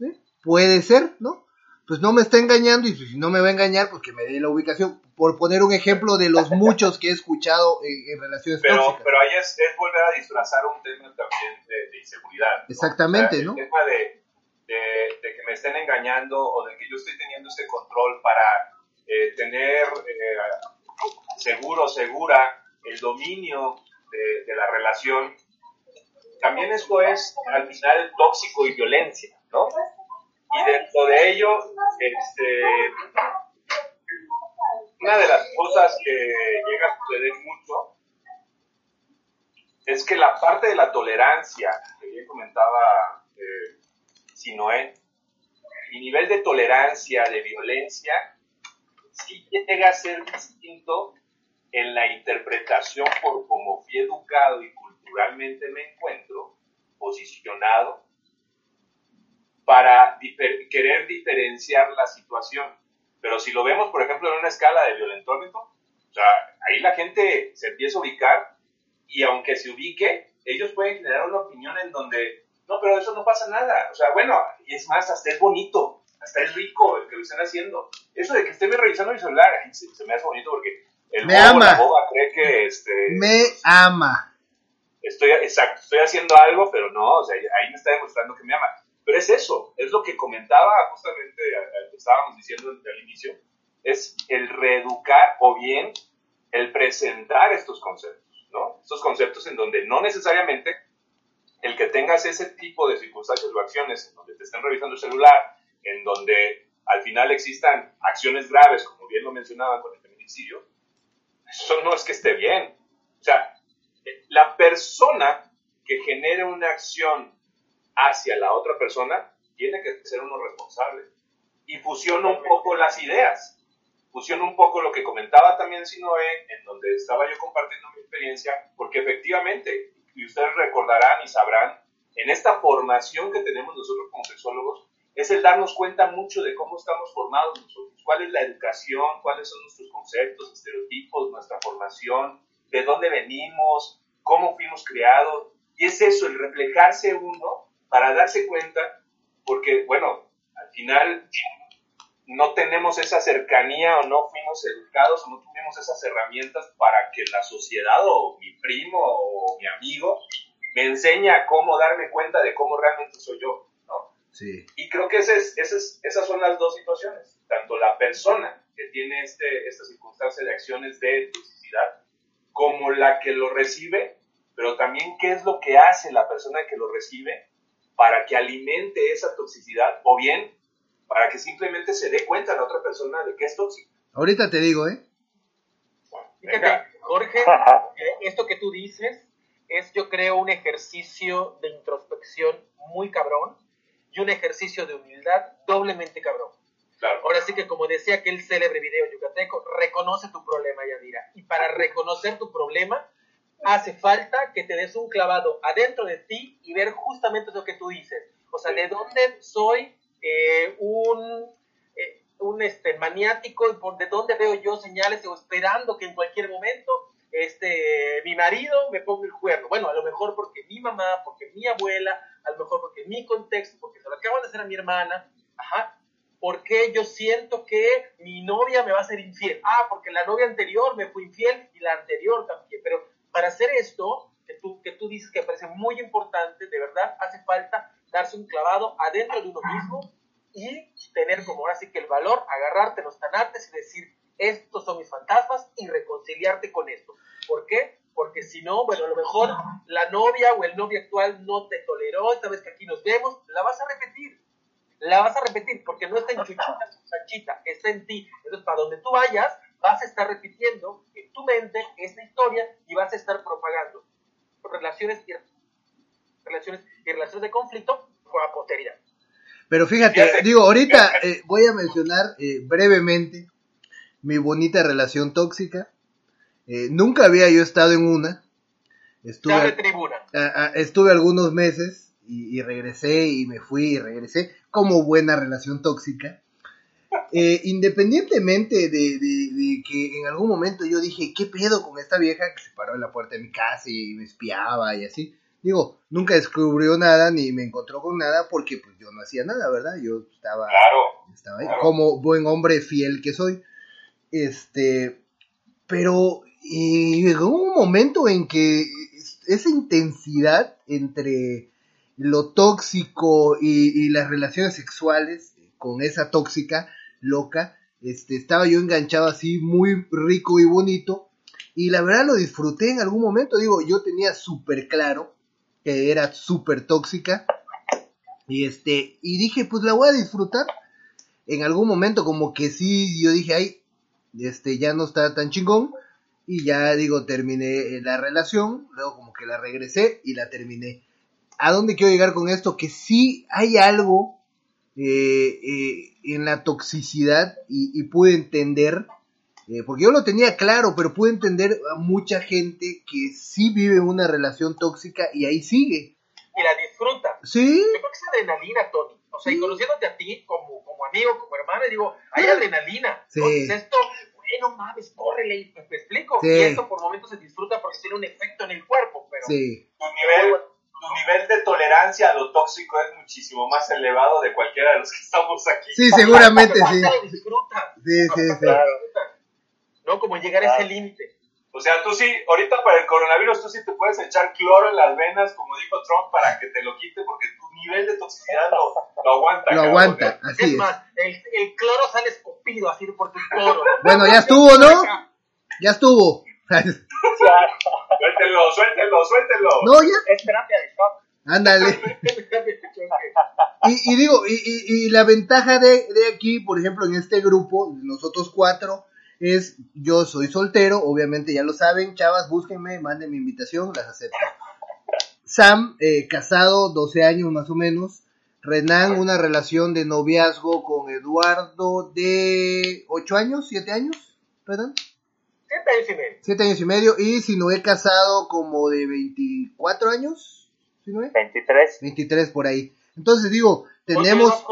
¿eh? puede ser, ¿no? Pues no me está engañando y si no me va a engañar, pues que me dé la ubicación. Por poner un ejemplo de los muchos que he escuchado en, en relaciones pero, tóxicas. Pero ahí es, es, volver a disfrazar un tema también de, de inseguridad. ¿no? Exactamente, o sea, ¿no? El tema de, de, de, que me estén engañando o de que yo estoy teniendo este control para eh, tener eh, seguro, segura, el dominio de, de la relación. También esto es, al final, tóxico y violencia, ¿no? Y dentro de ello, este, una de las cosas que llega a suceder mucho es que la parte de la tolerancia, que bien comentaba eh, Sinoé, mi nivel de tolerancia, de violencia, sí llega a ser distinto en la interpretación por cómo fui educado y culturalmente me encuentro posicionado para difer querer diferenciar la situación. Pero si lo vemos, por ejemplo, en una escala de violentómetro, o sea, ahí la gente se empieza a ubicar y aunque se ubique, ellos pueden generar una opinión en donde, no, pero eso no pasa nada. O sea, bueno, y es más, hasta es bonito, hasta es rico el que lo estén haciendo. Eso de que estén revisando mi celular, se, se me hace bonito porque el Me bobo, ama. la boba cree que este, Me ama. estoy, exacto, estoy haciendo algo, pero no, o sea, ahí me está demostrando que me ama. Pero es eso, es lo que comentaba justamente, estábamos diciendo al inicio, es el reeducar o bien el presentar estos conceptos, ¿no? Estos conceptos en donde no necesariamente el que tengas ese tipo de circunstancias o acciones, en donde te estén revisando el celular, en donde al final existan acciones graves, como bien lo mencionaba con el feminicidio, eso no es que esté bien. O sea, la persona que genere una acción hacia la otra persona tiene que ser uno responsable. Y fusiona un poco las ideas. Fusiona un poco lo que comentaba también Sinoé, en donde estaba yo compartiendo mi experiencia, porque efectivamente, y ustedes recordarán y sabrán, en esta formación que tenemos nosotros como sexólogos, es el darnos cuenta mucho de cómo estamos formados nosotros, cuál es la educación, cuáles son nuestros conceptos, estereotipos, nuestra formación, de dónde venimos, cómo fuimos creados. Y es eso, el reflejarse uno para darse cuenta, porque, bueno, al final no tenemos esa cercanía o no fuimos educados o no tuvimos esas herramientas para que la sociedad o mi primo o mi amigo me enseña cómo darme cuenta de cómo realmente soy yo, ¿no? Sí. Y creo que ese es- ese es- esas son las dos situaciones, tanto la persona que tiene este, esta circunstancia de acciones de toxicidad, como la que lo recibe, pero también qué es lo que hace la persona que lo recibe para que alimente esa toxicidad, o bien para que simplemente se dé cuenta la otra persona de que es tóxica. Ahorita te digo, ¿eh? Fíjate. Jorge, eh, esto que tú dices es, yo creo, un ejercicio de introspección muy cabrón y un ejercicio de humildad doblemente cabrón. Claro. Ahora sí que, como decía aquel célebre video yucateco, reconoce tu problema, Yadira. Y para reconocer tu problema, hace falta que te des un clavado adentro de ti y ver justamente lo que tú dices. O sea, de dónde soy eh, un, eh, un este, maniático de dónde veo yo señales o esperando que en cualquier momento este, mi marido me ponga el cuerno. Bueno, a lo mejor porque mi mamá, porque mi abuela, a lo mejor porque mi contexto, porque se lo acaban de hacer a mi hermana. Ajá. ¿Por qué yo siento que mi novia me va a ser infiel? Ah, porque la novia anterior me fue infiel y la anterior también. Pero para hacer esto, que tú, que tú dices que parece muy importante, de verdad hace falta darse un clavado adentro de uno mismo y tener como ahora sí que el valor, agarrarte los tanates y decir, estos son mis fantasmas y reconciliarte con esto. ¿Por qué? Porque si no, bueno, a lo mejor la novia o el novio actual no te toleró, esta vez que aquí nos vemos, la vas a repetir la vas a repetir porque no está en Chuchita, Sanchita, está en ti. Entonces, para donde tú vayas, vas a estar repitiendo en tu mente esta historia y vas a estar propagando relaciones y relaciones y relaciones de conflicto con la posteridad. Pero fíjate, digo, ahorita eh, voy a mencionar eh, brevemente mi bonita relación tóxica. Eh, nunca había yo estado en una. Estuve, tribuna. a- a- estuve algunos meses y, y regresé y me fui y regresé como buena relación tóxica. Eh, independientemente de, de- de que en algún momento yo dije, ¿qué pedo con esta vieja que se paró en la puerta de mi casa y me espiaba y así? Digo, nunca descubrió nada ni me encontró con nada porque pues yo no hacía nada, ¿verdad? Yo estaba, Claro. estaba ahí Claro. como buen hombre fiel que soy. Este, pero y llegó un momento en que esa intensidad entre lo tóxico y, y las relaciones sexuales con esa tóxica loca, este, estaba yo enganchado así muy rico y bonito. Y la verdad lo disfruté en algún momento, digo, yo tenía súper claro que era súper tóxica. Y este, y dije, pues la voy a disfrutar. En algún momento como que sí, yo dije, ay, este, ya no está tan chingón y ya digo, terminé la relación, luego como que la regresé y la terminé. ¿A dónde quiero llegar con esto? Que sí hay algo eh, eh, en la toxicidad y, y pude entender, eh, porque yo lo tenía claro, pero pude entender a mucha gente que sí vive una relación tóxica y ahí sigue. Y la disfruta. Sí, Yo creo que es adrenalina, Tony. O sea, y Sí. conociéndote a ti como, como amigo, como hermano, digo, hay adrenalina. Sí. Entonces esto, bueno, mames, córrele, y me explico. Sí. Y esto por momentos se disfruta porque tiene un efecto en el cuerpo, pero sí. Tu nivel, tu nivel de tolerancia a lo tóxico es muchísimo más elevado de cualquiera de los que estamos aquí. Sí, seguramente sí. Disfrutas. Sí, sí, sí. Disfrutas. ¿No? Como llegar a ese límite. O sea, tú sí, ahorita para el coronavirus, tú sí te puedes echar cloro en las venas, como dijo Trump, para que te lo quite, porque tu nivel de toxicidad lo, lo aguanta. Lo aguanta, ¿eh? así es, es. más, el, el, cloro sale escupido así por tu cloro. Bueno, ya estuvo, ¿no? Ya estuvo. Suéltenlo, suéltenlo, suéltenlo. No, ya. Es terapia de shock. Ándale. Y, y digo, y, y, y, la ventaja de, de aquí, por ejemplo, en este grupo, nosotros cuatro, es yo soy soltero, obviamente ya lo saben, chavas, búsquenme, manden mi invitación, las acepto. Sam, eh, casado, 12 años más o menos. Renan, una relación de noviazgo con Eduardo de 8 años, 7 años, ¿verdad? 7 años y medio. 7 años y medio. Y Sinoé casado como de 24 años, ¿Sinoé? 23. 23 por ahí. Entonces digo, tenemos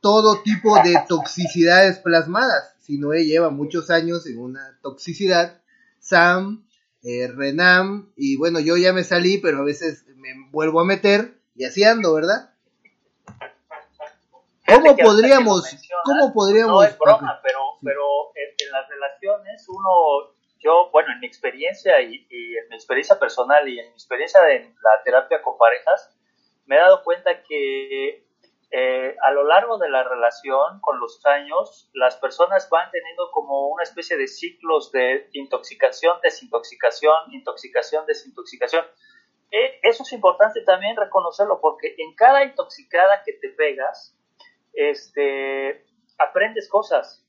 todo tipo de toxicidades plasmadas. Sinoé lleva muchos años en una toxicidad. Sam, eh, Renam, y bueno, yo ya me salí, pero a veces me vuelvo a meter y así ando, ¿verdad? ¿Cómo podríamos, ¿cómo podríamos? No es broma, pero, pero en, en, las relaciones uno, yo, bueno, en mi experiencia y, y, en mi experiencia personal y en mi experiencia de la terapia con parejas, me he dado cuenta que eh, a lo largo de la relación, con los años, las personas van teniendo como una especie de ciclos de intoxicación, desintoxicación, intoxicación, desintoxicación. Eh, eso es importante también reconocerlo porque en cada intoxicada que te pegas, este, aprendes cosas.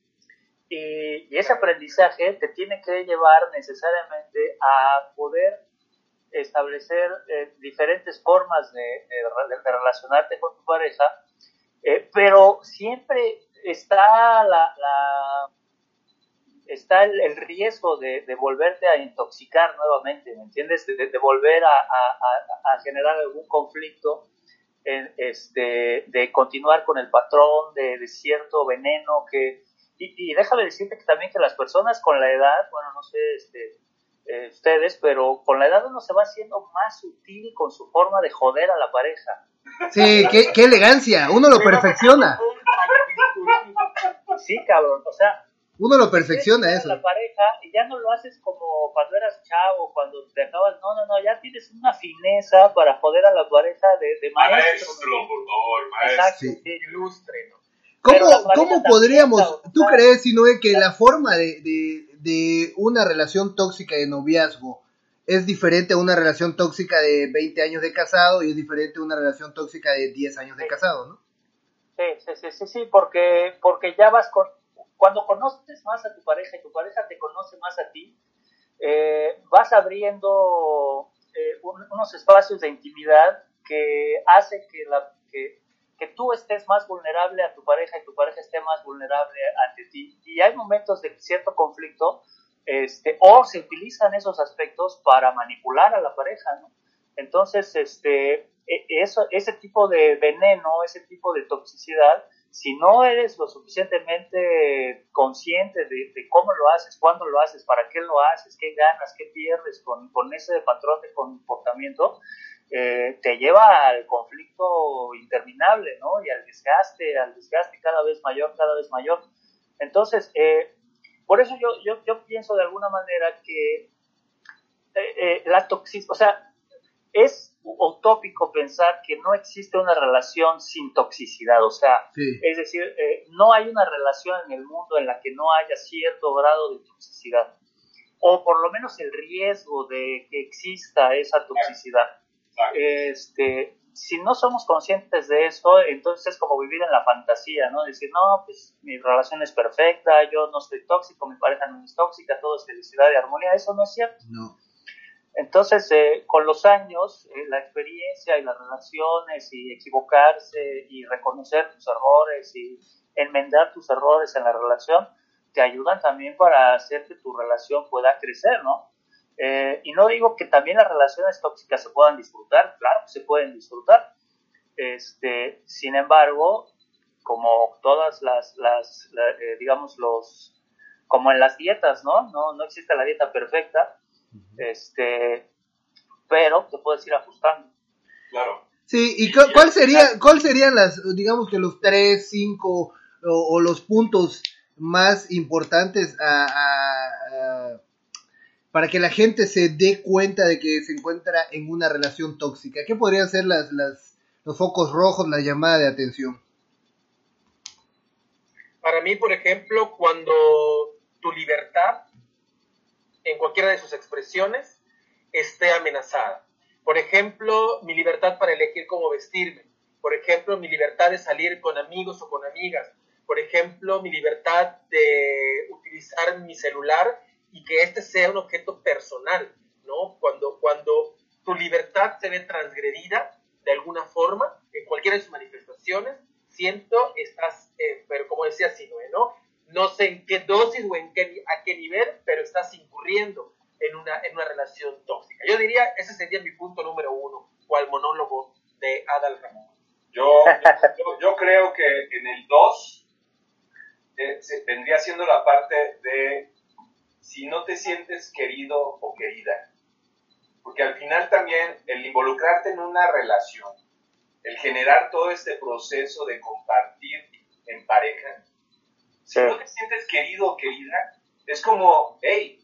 Y, ese aprendizaje te tiene que llevar necesariamente a poder establecer eh, diferentes formas de, relacionarte con tu pareja, eh, pero siempre está la, la está el, riesgo de, de, volverte a intoxicar nuevamente, ¿me entiendes? De, volver a, generar algún conflicto, en, este, de continuar con el patrón de cierto veneno que... Y, y, déjame decirte que también que las personas con la edad, bueno, no sé, este, eh, ustedes, pero con la edad uno se va haciendo más sutil con su forma de joder a la pareja. Sí, qué, qué elegancia, uno lo perfecciona. Sí, cabrón, o sea, uno lo perfecciona eso. La pareja y ya no lo haces como cuando eras chavo, cuando te acabas, no, no, no, ya tienes una fineza para joder a la pareja de, de maestro. Maestro, por favor, maestro. Exacto, sí, ilustre, ¿no? ¿Cómo, ¿cómo podríamos, tú crees, Sinoe, que la forma de, de, de una relación tóxica de noviazgo es diferente a una relación tóxica de 20 años de casado y es diferente a una relación tóxica de 10 años de casado, ¿no? Sí, sí, sí, sí, sí, porque, porque ya vas con, cuando conoces más a tu pareja y tu pareja te conoce más a ti, eh, vas abriendo eh, un- unos espacios de intimidad que hace que, la, que, que tú estés más vulnerable a tu pareja y tu pareja esté más vulnerable ante ti. Y hay momentos de cierto conflicto, este, o se utilizan esos aspectos para manipular a la pareja, ¿no? Entonces, este, e- eso, ese tipo de veneno, ese tipo de toxicidad, si no eres lo suficientemente consciente de, de cómo lo haces, cuándo lo haces, para qué lo haces, qué ganas, qué pierdes con, con ese patrón de comportamiento, eh, te lleva al conflicto interminable, ¿no? Y al desgaste, al desgaste cada vez mayor, cada vez mayor. Entonces, eh, por eso yo, yo, yo pienso de alguna manera que eh, eh, la toxicidad, o sea, es utópico pensar que no existe una relación sin toxicidad, o sea, Sí. es decir, eh, no hay una relación en el mundo en la que no haya cierto grado de toxicidad, o por lo menos el riesgo de que exista esa toxicidad. Este, si no somos conscientes de eso, entonces es como vivir en la fantasía, ¿no? Decir, no, pues mi relación es perfecta, yo no soy tóxico, mi pareja no es tóxica, todo es felicidad y armonía, eso no es cierto. No. Entonces, eh, con los años, eh, la experiencia y las relaciones y equivocarse y reconocer tus errores y enmendar tus errores en la relación, te ayudan también para hacer que tu relación pueda crecer, ¿no? Eh, y no digo que también las relaciones tóxicas se puedan disfrutar, claro que se pueden disfrutar. Este, sin embargo, como todas las, las la- eh, digamos, los, como en las dietas, ¿no? No, no existe la dieta perfecta, este, pero te puedes ir ajustando. Claro. Sí, ¿y cu- cuál sería, cuál serían las, digamos que los tres, cinco o, o los puntos más importantes a, a- a- para que la gente se dé cuenta de que se encuentra en una relación tóxica? ¿Qué podrían ser los focos rojos, la llamada de atención? Para mí, por ejemplo, cuando tu libertad, en cualquiera de sus expresiones, esté amenazada. Por ejemplo, mi libertad para elegir cómo vestirme. Por ejemplo, mi libertad de salir con amigos o con amigas. Por ejemplo, mi libertad de utilizar mi celular y que este sea un objeto personal, ¿no? Cuando, cuando tu libertad se ve transgredida de alguna forma, en cualquiera de sus manifestaciones, siento, estás, eh, pero como decía Sinoe, ¿no? No sé en qué dosis o en qué, a qué nivel, pero estás incurriendo en una, en una relación tóxica. Yo diría, ese sería mi punto número uno, o al monólogo de Adal Ramón. Yo, yo, creo que en el 2 eh, vendría siendo la parte de si no te sientes querido o querida. Porque al final también el involucrarte en una relación, el generar todo este proceso de compartir en pareja, si no te sientes querido o querida, es como, hey,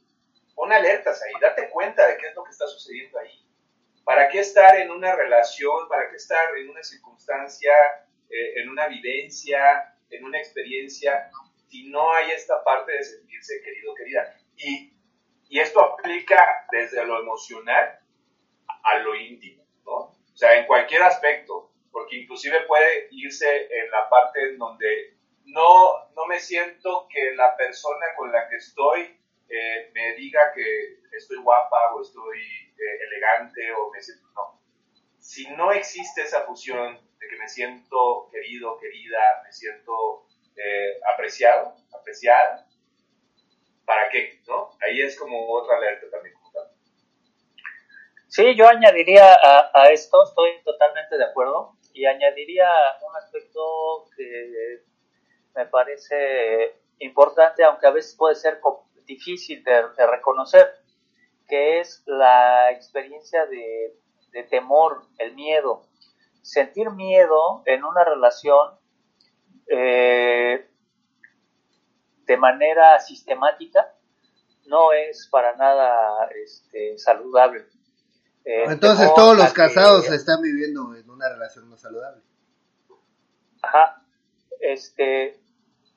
pon alertas ahí, date cuenta de qué es lo que está sucediendo ahí. ¿Para qué estar en una relación? ¿Para qué estar en una circunstancia, eh, en una vivencia, en una experiencia, si no hay esta parte de sentirse querido, querida? Y, y esto aplica desde lo emocional a lo íntimo, ¿no? O sea, en cualquier aspecto, porque inclusive puede irse en la parte en donde no, no me siento que la persona con la que estoy eh, me diga que estoy guapa o estoy eh, elegante o me siento... No. Si no existe esa fusión de que me siento querido, querida, me siento eh, apreciado, apreciada, ¿para qué? ¿no? Ahí es como otra alerta también. Sí, yo añadiría a, esto, estoy totalmente de acuerdo, y añadiría un aspecto que me parece importante, aunque a veces puede ser difícil de, reconocer, que es la experiencia de, temor, el miedo. Sentir miedo en una relación eh, de manera sistemática no es para nada este, saludable. Eh, Entonces todos los casados están viviendo en una relación no saludable. Ajá. Este,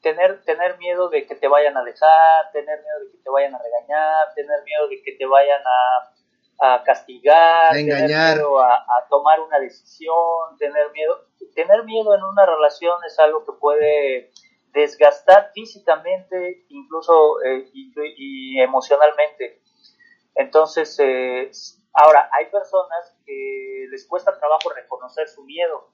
tener, tener miedo de que te vayan a dejar, tener miedo de que te vayan a regañar, tener miedo de que te vayan a, a castigar, tener miedo a, a, tomar una decisión, tener miedo. Tener miedo en una relación es algo que puede desgastar físicamente, incluso eh, y, emocionalmente. Entonces, eh, ahora, hay personas que les cuesta trabajo reconocer su miedo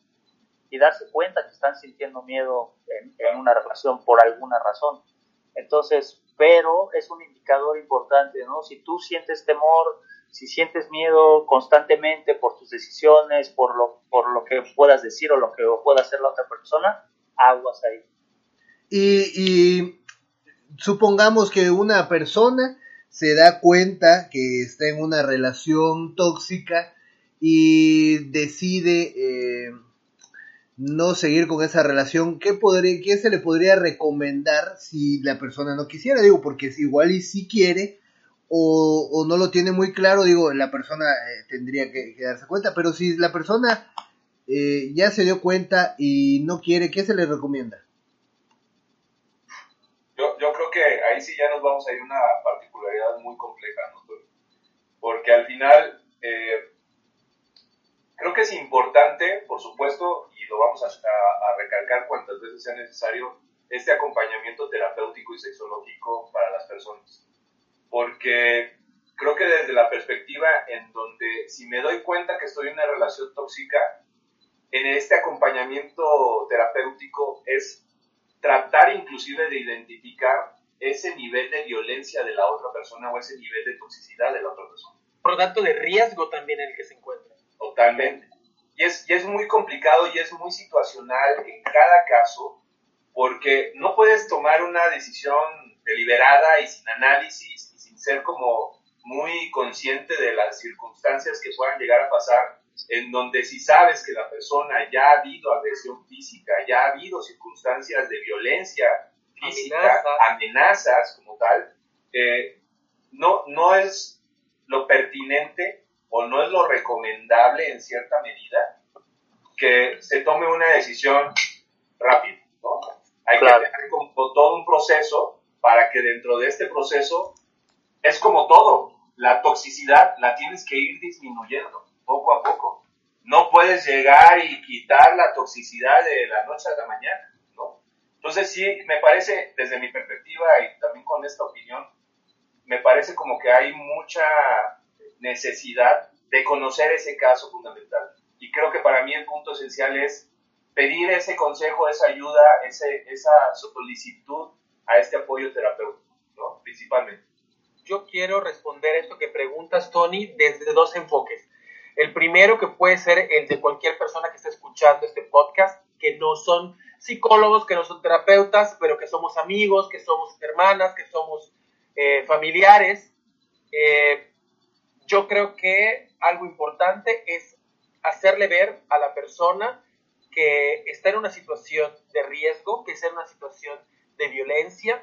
y darse cuenta que están sintiendo miedo en, en una relación por alguna razón. Entonces, pero es un indicador importante, ¿no? Si tú sientes temor, si sientes miedo constantemente por tus decisiones, por lo, por lo que puedas decir o lo que pueda hacer la otra persona, aguas ahí y, supongamos que una persona se da cuenta que está en una relación tóxica y decide eh, no seguir con esa relación, ¿qué, podría, ¿qué se le podría recomendar si la persona no quisiera? Digo, porque si igual y si quiere o, no lo tiene muy claro, digo, la persona eh, tendría que, darse cuenta, pero si la persona eh, ya se dio cuenta y no quiere, ¿qué se le recomienda? Ahí sí ya nos vamos a ir a una particularidad muy compleja, ¿no? Porque al final, eh, creo que es importante, por supuesto, y lo vamos a, recalcar cuantas veces sea necesario, este acompañamiento terapéutico y sexológico para las personas. Porque creo que desde la perspectiva en donde si me doy cuenta que estoy en una relación tóxica, en este acompañamiento terapéutico es tratar inclusive de identificar ese nivel de violencia de la otra persona o ese nivel de toxicidad de la otra persona. Por lo tanto, de riesgo también en el que se encuentra. Totalmente. Y es, y es muy complicado y es muy situacional en cada caso, porque no puedes tomar una decisión deliberada y sin análisis y sin ser como muy consciente de las circunstancias que puedan llegar a pasar, en donde si sabes que la persona ya ha habido agresión física, ya ha habido circunstancias de violencia física, amenazas, como tal, eh, no, no es lo pertinente o no es lo recomendable en cierta medida que se tome una decisión rápida, ¿no? Hay que tener como todo un proceso para que dentro de este proceso es como todo, la toxicidad la tienes que ir disminuyendo poco a poco. No puedes llegar y quitar la toxicidad de la noche a la mañana. Entonces sí, me parece, desde mi perspectiva y también con esta opinión, me parece como que hay mucha necesidad de conocer ese caso fundamental. Y creo que para mí el punto esencial es pedir ese consejo, esa ayuda, ese, esa solicitud a este apoyo terapéutico, ¿no? Principalmente. Yo quiero responder esto que preguntas, Tony, desde dos enfoques. El primero que puede ser el de cualquier persona que esté escuchando este podcast, que no son psicólogos, que no son terapeutas, pero que somos amigos, que somos hermanas, que somos eh, familiares. Eh, yo creo que algo importante es hacerle ver a la persona que está en una situación de riesgo, que está en una situación de violencia,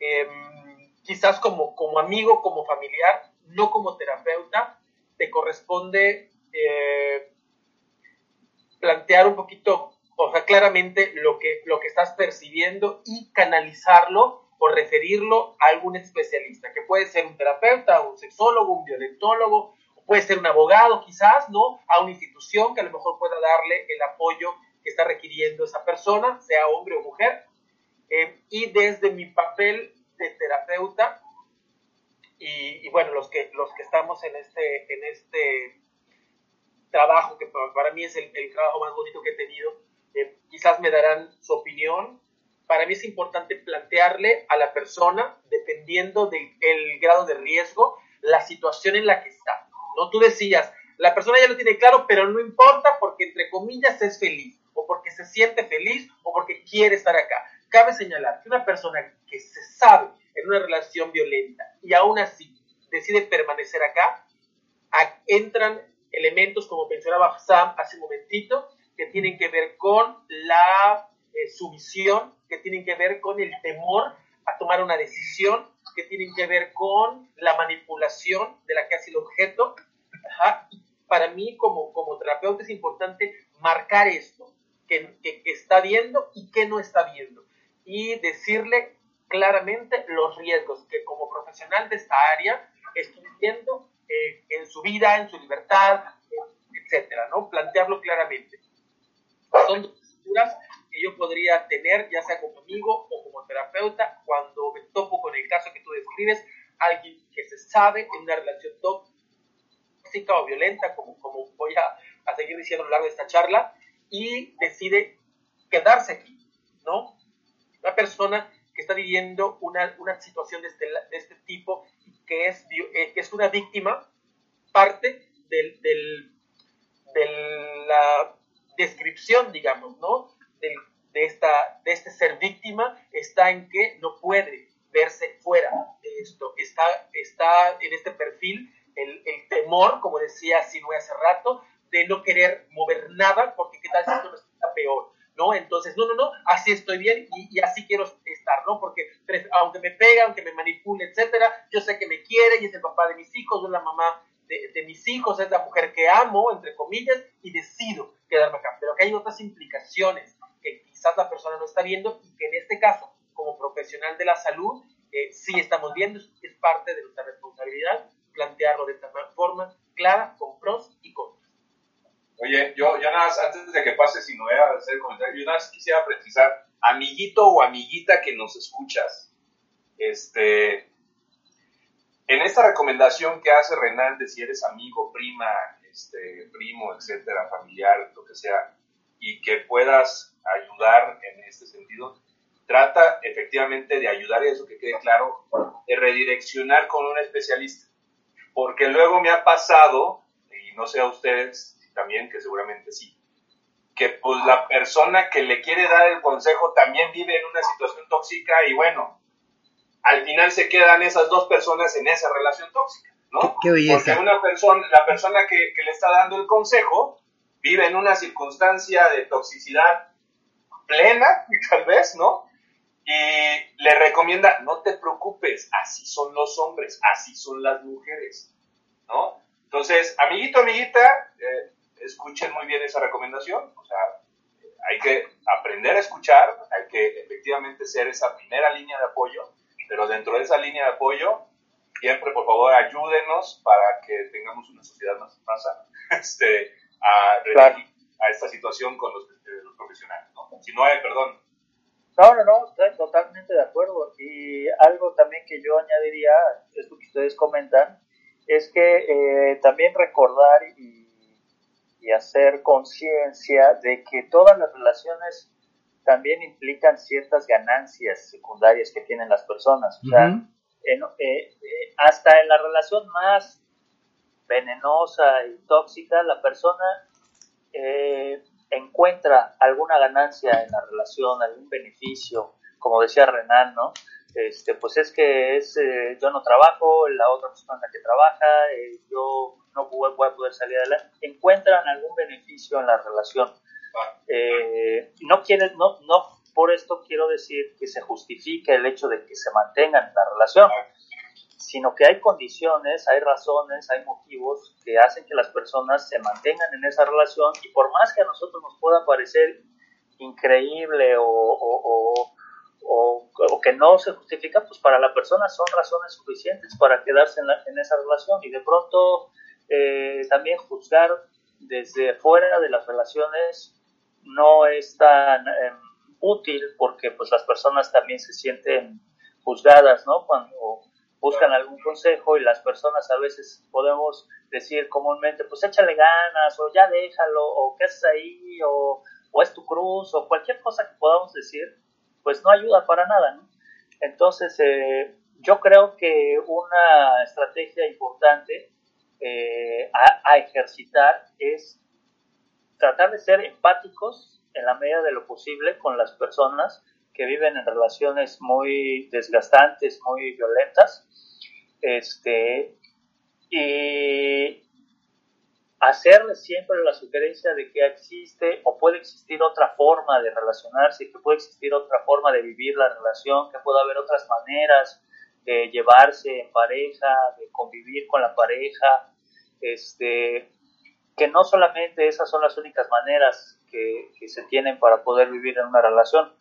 em, quizás como, como amigo, como familiar, no como terapeuta, te corresponde eh, plantear un poquito, o sea, claramente lo que, lo que estás percibiendo y canalizarlo o referirlo a algún especialista, que puede ser un terapeuta, un sexólogo, un violentólogo, puede ser un abogado quizás, ¿no? A una institución que a lo mejor pueda darle el apoyo que está requiriendo esa persona, sea hombre o mujer. Eh, y desde mi papel de terapeuta, y, bueno, los que, los que estamos en este, en este trabajo, que para mí es el, trabajo más bonito que he tenido, quizás me darán su opinión. Para mí es importante plantearle a la persona, dependiendo del grado de riesgo, la situación en la que está. ¿no? Tú decías, la persona ya lo tiene claro, pero no importa porque, entre comillas, es feliz o porque se siente feliz o porque quiere estar acá. Cabe señalar que una persona que se sabe en una relación violenta y aún así decide permanecer acá, entran elementos como mencionaba Sam hace un momentito, que tienen que ver con la eh, sumisión, que tienen que ver con el temor a tomar una decisión, que tienen que ver con la manipulación de la que ha sido objeto. Para mí, como, como terapeuta, es importante marcar esto, que, está viendo y que no está viendo. Y decirle claramente los riesgos que como profesional de esta área estoy viendo eh, en su vida, en su libertad, etcétera, ¿no? Plantearlo claramente. Son dos posturas que yo podría tener, ya sea como amigo o como terapeuta, cuando me topo con el caso que tú describes, alguien que se sabe en una relación tóxica o violenta, como, como voy a, a seguir diciendo a lo largo de esta charla, y decide quedarse aquí, ¿no? Una persona que está viviendo una, una situación de este, de este tipo que es, eh, que es una víctima, parte del, del, de la descripción, digamos, ¿no? De, de, esta, de este ser víctima está en que no puede verse fuera de esto. Está, está en este perfil el, el temor, como decía Sinue hace rato, de no querer mover nada, porque qué tal si esto está peor, ¿no? Entonces, no, no, no, así estoy bien y, así quiero estar, ¿no? Porque aunque me pega, aunque me manipule, etcétera, yo sé que me quiere y es el papá de mis hijos, es la mamá de, mis hijos, es la mujer que amo, entre comillas, y decido quedarme acá. Pero que hay otras implicaciones que quizás la persona no está viendo y que en este caso, como profesional de la salud, eh, sí estamos viendo, es parte de nuestra responsabilidad plantearlo de esta forma clara, con pros y contras. Oye, yo, nada más, antes de que pase, si no voy a hacer comentario, yo nada más quisiera precisar, amiguito o amiguita que nos escuchas, este, en esta recomendación que hace Renan de si eres amigo, prima, este, primo, etcétera, familiar, lo que sea, y que puedas ayudar en este sentido, trata efectivamente de ayudar, y eso que quede claro, de redireccionar con un especialista. Porque luego me ha pasado, y no sé a ustedes, también, que seguramente sí, que pues la persona que le quiere dar el consejo también vive en una situación tóxica y bueno, al final se quedan esas dos personas en esa relación tóxica, ¿no? Qué. Porque una persona, la persona que, que le está dando el consejo vive en una circunstancia de toxicidad plena, tal vez, ¿no? y le recomienda, no te preocupes, así son los hombres, así son las mujeres, ¿no? Entonces, amiguito, amiguita, eh, escuchen muy bien esa recomendación, o sea, hay que aprender a escuchar, hay que efectivamente ser esa primera línea de apoyo, pero dentro de esa línea de apoyo, siempre por favor ayúdenos para que tengamos una sociedad más, más este, a, a esta situación con los, eh, los profesionales. ¿no? Si no hay, perdón, no, no, no, estoy totalmente de acuerdo. Y algo también que yo añadiría, esto que ustedes comentan, es que eh, también recordar y, hacer conciencia de que todas las relaciones también implican ciertas ganancias secundarias que tienen las personas. O sea, eh, eh, hasta en la relación más venenosa y tóxica, la persona eh, encuentra alguna ganancia en la relación, algún beneficio, como decía Renan, ¿no? Este, pues es que es, eh, yo no trabajo, la otra persona que trabaja, eh, yo no voy, a poder salir adelante, encuentran algún beneficio en la relación. Eh, no quieren, no, no por esto quiero decir que se justifique el hecho de que se mantengan en la relación sino que hay condiciones, hay razones, hay motivos que hacen que las personas se mantengan en esa relación y por más que a nosotros nos pueda parecer increíble o, o, o, que no se justifica, pues para la persona son razones suficientes para quedarse en, en esa relación y de pronto eh, también juzgar desde fuera de las relaciones no es tan em, útil porque pues las personas también se sienten juzgadas, ¿no? Cuando buscan algún consejo y las personas a veces podemos decir comúnmente, pues échale ganas o ya déjalo o qué haces ahí o, o es tu cruz o cualquier cosa que podamos decir, pues no ayuda para nada, ¿no? Entonces, eh, yo creo que una estrategia importante eh, a, a, ejercitar es tratar de ser empáticos en la medida de lo posible con las personas que viven en relaciones muy desgastantes, muy violentas, este, y hacerle siempre la sugerencia de que existe o puede existir otra forma de relacionarse, que puede existir otra forma de vivir la relación, que puede haber otras maneras de llevarse en pareja, de convivir con la pareja, este, que no solamente esas son las únicas maneras que, que se tienen para poder vivir en una relación.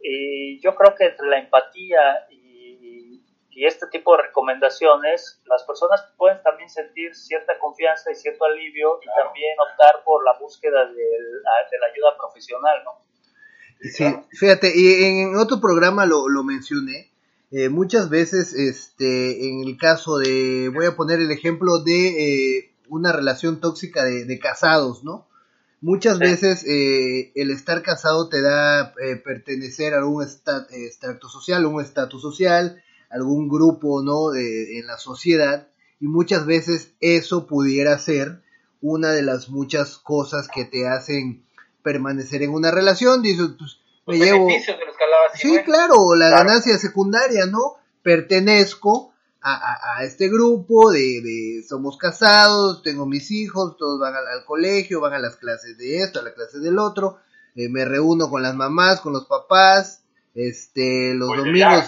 Y yo creo que entre la empatía y y este tipo de recomendaciones, las personas pueden también sentir cierta confianza y cierto alivio y también optar por la búsqueda de, la ayuda profesional, ¿no? Sí, fíjate, y en otro programa lo, lo mencioné, eh, muchas veces, este, en el caso de, voy a poner el ejemplo de eh, una relación tóxica de, casados, ¿no? Muchas veces eh, el estar casado te da pertenecer a un estrato social, un estatus social, algún grupo no en la sociedad y muchas veces eso pudiera ser una de las muchas cosas que te hacen permanecer en una relación. Dices pues me llevo sí claro la ganancia secundaria no pertenezco a, este grupo de, somos casados tengo mis hijos todos van al, colegio van a las clases de esto a la clase del otro eh, me reúno con las mamás con los papás este los domingos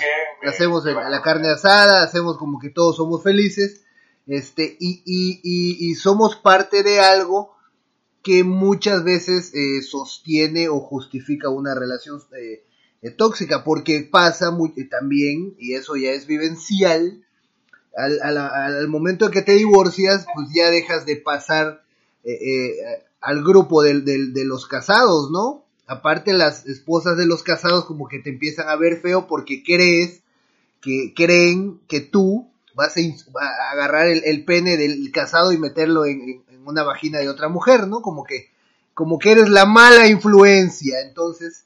hacemos la carne asada, hacemos como que todos somos felices, este, y, y, y, somos parte de algo que muchas veces eh, sostiene o justifica una relación eh, tóxica, porque pasa muy, también, y eso ya es vivencial, al, al, al, momento que te divorcias, pues ya dejas de pasar al grupo de, de los casados, ¿no? Aparte las esposas de los casados como que te empiezan a ver feo porque crees que creen que tú vas a, agarrar el, pene del casado y meterlo en, una vagina de otra mujer, ¿no? Como que, como que eres la mala influencia. Entonces,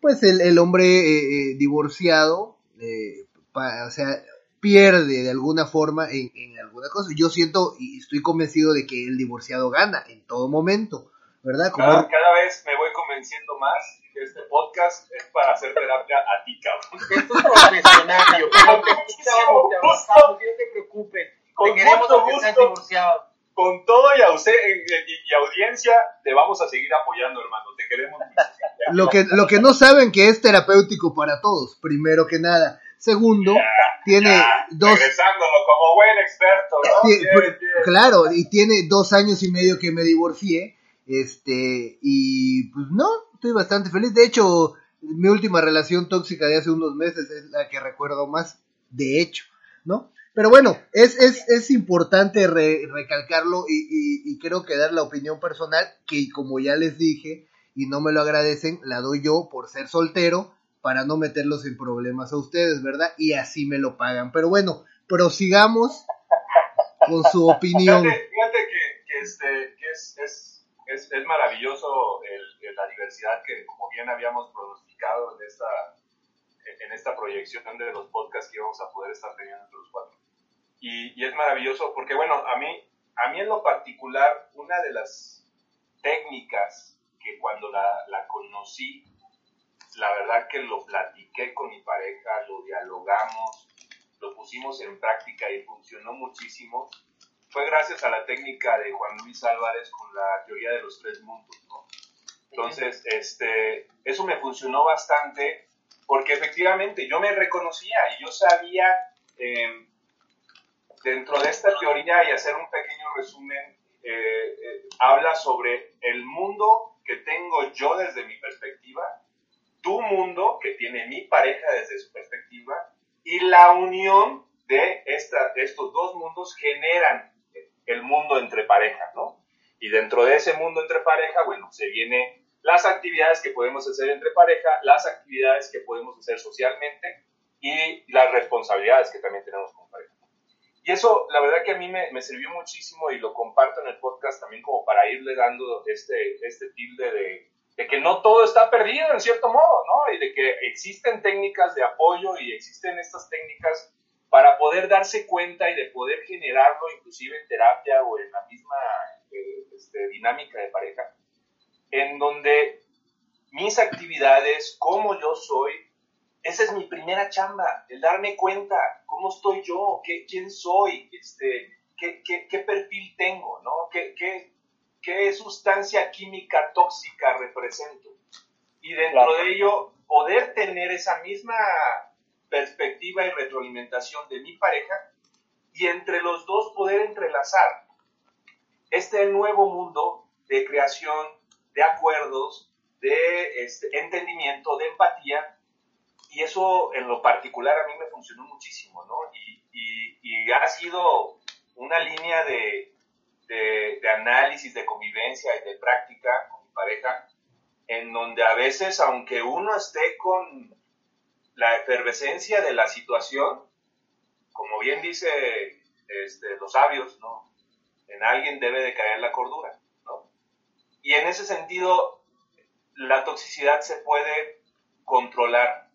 pues el, hombre eh, eh, divorciado, eh, o sea, pierde de alguna forma en, alguna cosa. Yo siento y estoy convencido de que el divorciado gana en todo momento, ¿verdad? cada vez me voy convenciendo más este podcast es para hacer terapia a ti, cabrón. Esto es profesional, yo. Pero te escuchamos, te avanzamos, no te preocupes. Con te queremos gusto. divorciado. con todo y, y, audiencia, te vamos a seguir apoyando, hermano. Te queremos Lo que, lo que no saben que es terapéutico para todos, primero que nada. Segundo, tiene dos. Regresándolo como buen experto, ¿no? Claro, y tiene dos años y medio que me divorcié. Este, y pues no, estoy bastante feliz. De hecho, mi última relación tóxica de hace unos meses es la que recuerdo más, de hecho, ¿no? Pero bueno, es, es, es importante recalcarlo y, y, creo que dar la opinión personal, que como ya les dije, y no me lo agradecen, la doy yo por ser soltero, para no meterlos en problemas a ustedes, ¿verdad? Y así me lo pagan. Pero bueno, prosigamos con su opinión. Fíjate, que, este, que es, es, es, es, maravilloso el, la diversidad que, como bien habíamos pronosticado en esta, en esta proyección de los podcasts que íbamos a poder estar teniendo entre los cuatro y, es maravilloso porque, bueno, a mí, a mí en lo particular, una de las técnicas que cuando la, la conocí, la verdad que lo platiqué con mi pareja, lo dialogamos, lo pusimos en práctica y funcionó muchísimo, fue gracias a la técnica de Juan Luis Álvarez con la teoría de los tres mundos. Entonces, este, eso me funcionó bastante porque efectivamente yo me reconocía y yo sabía eh, dentro de esta teoría y hacer un pequeño resumen, eh, eh, habla sobre el mundo que tengo yo desde mi perspectiva, tu mundo que tiene mi pareja desde su perspectiva y la unión de, esta, estos dos mundos generan el mundo entre parejas, ¿no? Y dentro de ese mundo entre pareja, bueno, se vienen las actividades que podemos hacer entre pareja, las actividades que podemos hacer socialmente y las responsabilidades que también tenemos como pareja. Y eso, la verdad que a mí me, me, sirvió muchísimo y lo comparto en el podcast también como para irle dando este, este tilde de, de, que no todo está perdido en cierto modo, ¿no? Y de que existen técnicas de apoyo y existen estas técnicas para poder darse cuenta y de poder generarlo inclusive en terapia o en la misma eh, este, dinámica de pareja, en donde mis actividades, como yo soy, esa es mi primera chamba, el darme cuenta cómo estoy yo, qué, quién soy, este, qué, qué, qué perfil tengo, ¿no? ¿Qué, qué, qué sustancia química tóxica represento. Y dentro de ello, poder tener esa misma perspectiva y retroalimentación de mi pareja y entre los dos poder entrelazar este nuevo mundo de creación, de acuerdos, de este, entendimiento, de empatía, y eso en lo particular a mí me funcionó muchísimo, ¿no? Y, ha sido una línea de, de, análisis, de convivencia y de práctica con mi pareja, en donde a veces, aunque uno esté con la efervescencia de la situación, como bien dice este, los sabios, ¿no? En alguien debe de caer la cordura, ¿no? Y en ese sentido, la toxicidad se puede controlar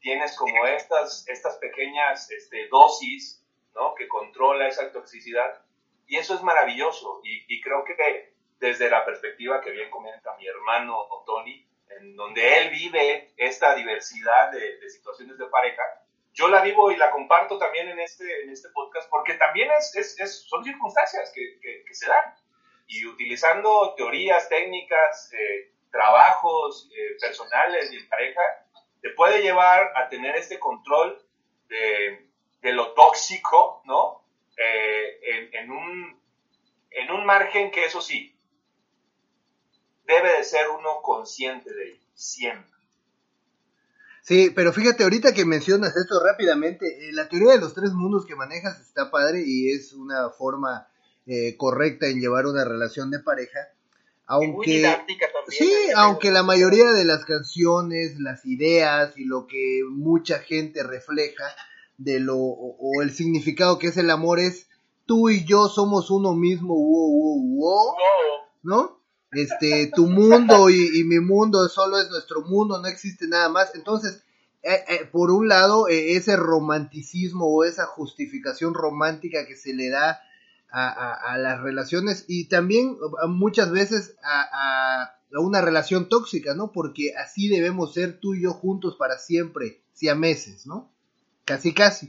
tienes como estas, estas pequeñas este, dosis, ¿no? Que controla esa toxicidad. Y eso es maravilloso. Y, creo que desde la perspectiva que bien comenta mi hermano Tony, en donde él vive esta diversidad de, situaciones de pareja, yo la vivo y la comparto también en este, en este podcast porque también es, es, son circunstancias que, se dan. Y utilizando teorías, técnicas, eh, trabajos eh, personales y en pareja, te puede llevar a tener este control de, lo tóxico, ¿no? Eh, en, un, en un margen que eso sí, debe de ser uno consciente de ello, siempre. Sí, pero fíjate, ahorita que mencionas esto rápidamente, eh, la teoría de los tres mundos que manejas está padre y es una forma eh, correcta en llevar una relación de pareja aunque sí, aunque la mayoría de las canciones, las ideas y lo que mucha gente refleja de lo o, el significado que es el amor es tú y yo somos uno mismo, ¿no? Este, tu mundo y, mi mundo solo es nuestro mundo, no existe nada más. Entonces, eh, eh, por un lado, eh, ese romanticismo o esa justificación romántica que se le da a, las relaciones y también muchas veces a, a, una relación tóxica, ¿no? Porque así debemos ser tú y yo juntos para siempre, si a meses, ¿no? Casi, casi.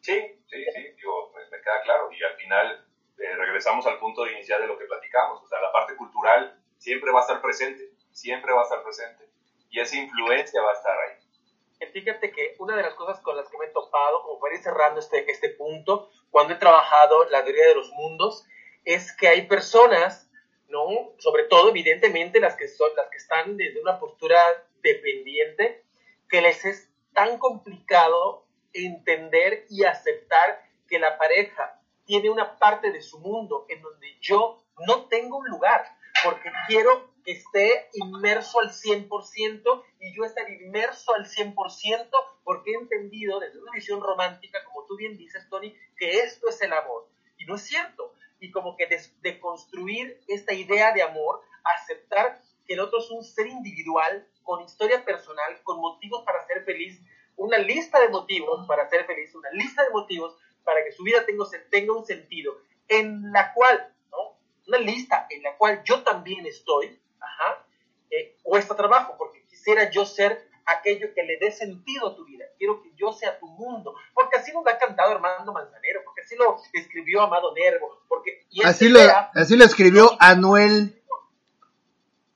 Sí, sí, sí, yo, pues me queda claro. Y al final, eh, regresamos al punto inicial de lo que platicamos, o sea, la parte cultural siempre va a estar presente, siempre va a estar presente, y esa influencia va a estar ahí. Fíjate que una de las cosas con las que me he topado, como para ir cerrando este, este punto, cuando he trabajado la teoría de los mundos, es que hay personas, ¿no? Sobre todo, evidentemente, las que, son, las que están desde una postura dependiente, que les es tan complicado entender y aceptar que la pareja tiene una parte de su mundo en donde yo no tengo un lugar, porque quiero que esté inmerso al 100% y yo estar inmerso al 100% porque he entendido desde una visión romántica, como tú bien dices, Tony, que esto es el amor. Y no es cierto. Y como que de, construir esta idea de amor, aceptar el otro es un ser individual, con historia personal, con motivos para ser feliz, una lista de motivos para ser feliz, una lista de motivos para que su vida tenga, tenga un sentido, en la cual, ¿no? Una lista en la cual yo también estoy, ajá, eh, cuesta trabajo, porque quisiera yo ser aquello que le dé sentido a tu vida. Quiero que yo sea tu mundo. Porque así nos ha cantado Armando Manzanero, porque así lo escribió Amado Nervo. Porque, así, lo, así lo escribió Anuel.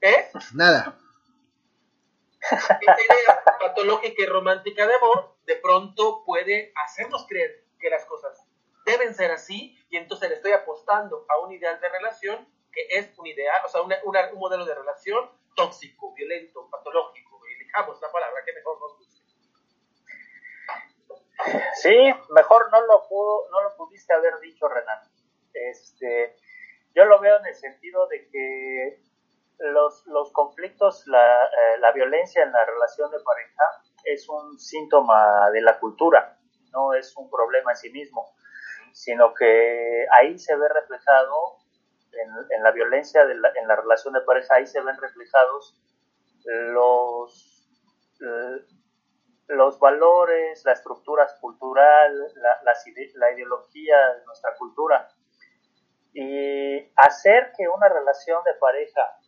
¿Eh? Nada. Esta idea patológica y romántica de amor de pronto puede hacernos creer que las cosas deben ser así y entonces le estoy apostando a un ideal de relación que es un ideal, o sea, un modelo de relación tóxico, violento, patológico. Elijamos la palabra que mejor nos guste. Sí, mejor no lo pudo, no lo pudiste haber dicho, Renan. Este, yo lo veo en el sentido de que los, los conflictos, la, eh, la violencia en la relación de pareja es un síntoma de la cultura, no es un problema en sí mismo, sino que ahí se ve reflejado en, la violencia de en la relación de pareja, ahí se ven reflejados los, eh, los valores, la estructura cultural, la, la, ideología de nuestra cultura. Y hacer que una relación de pareja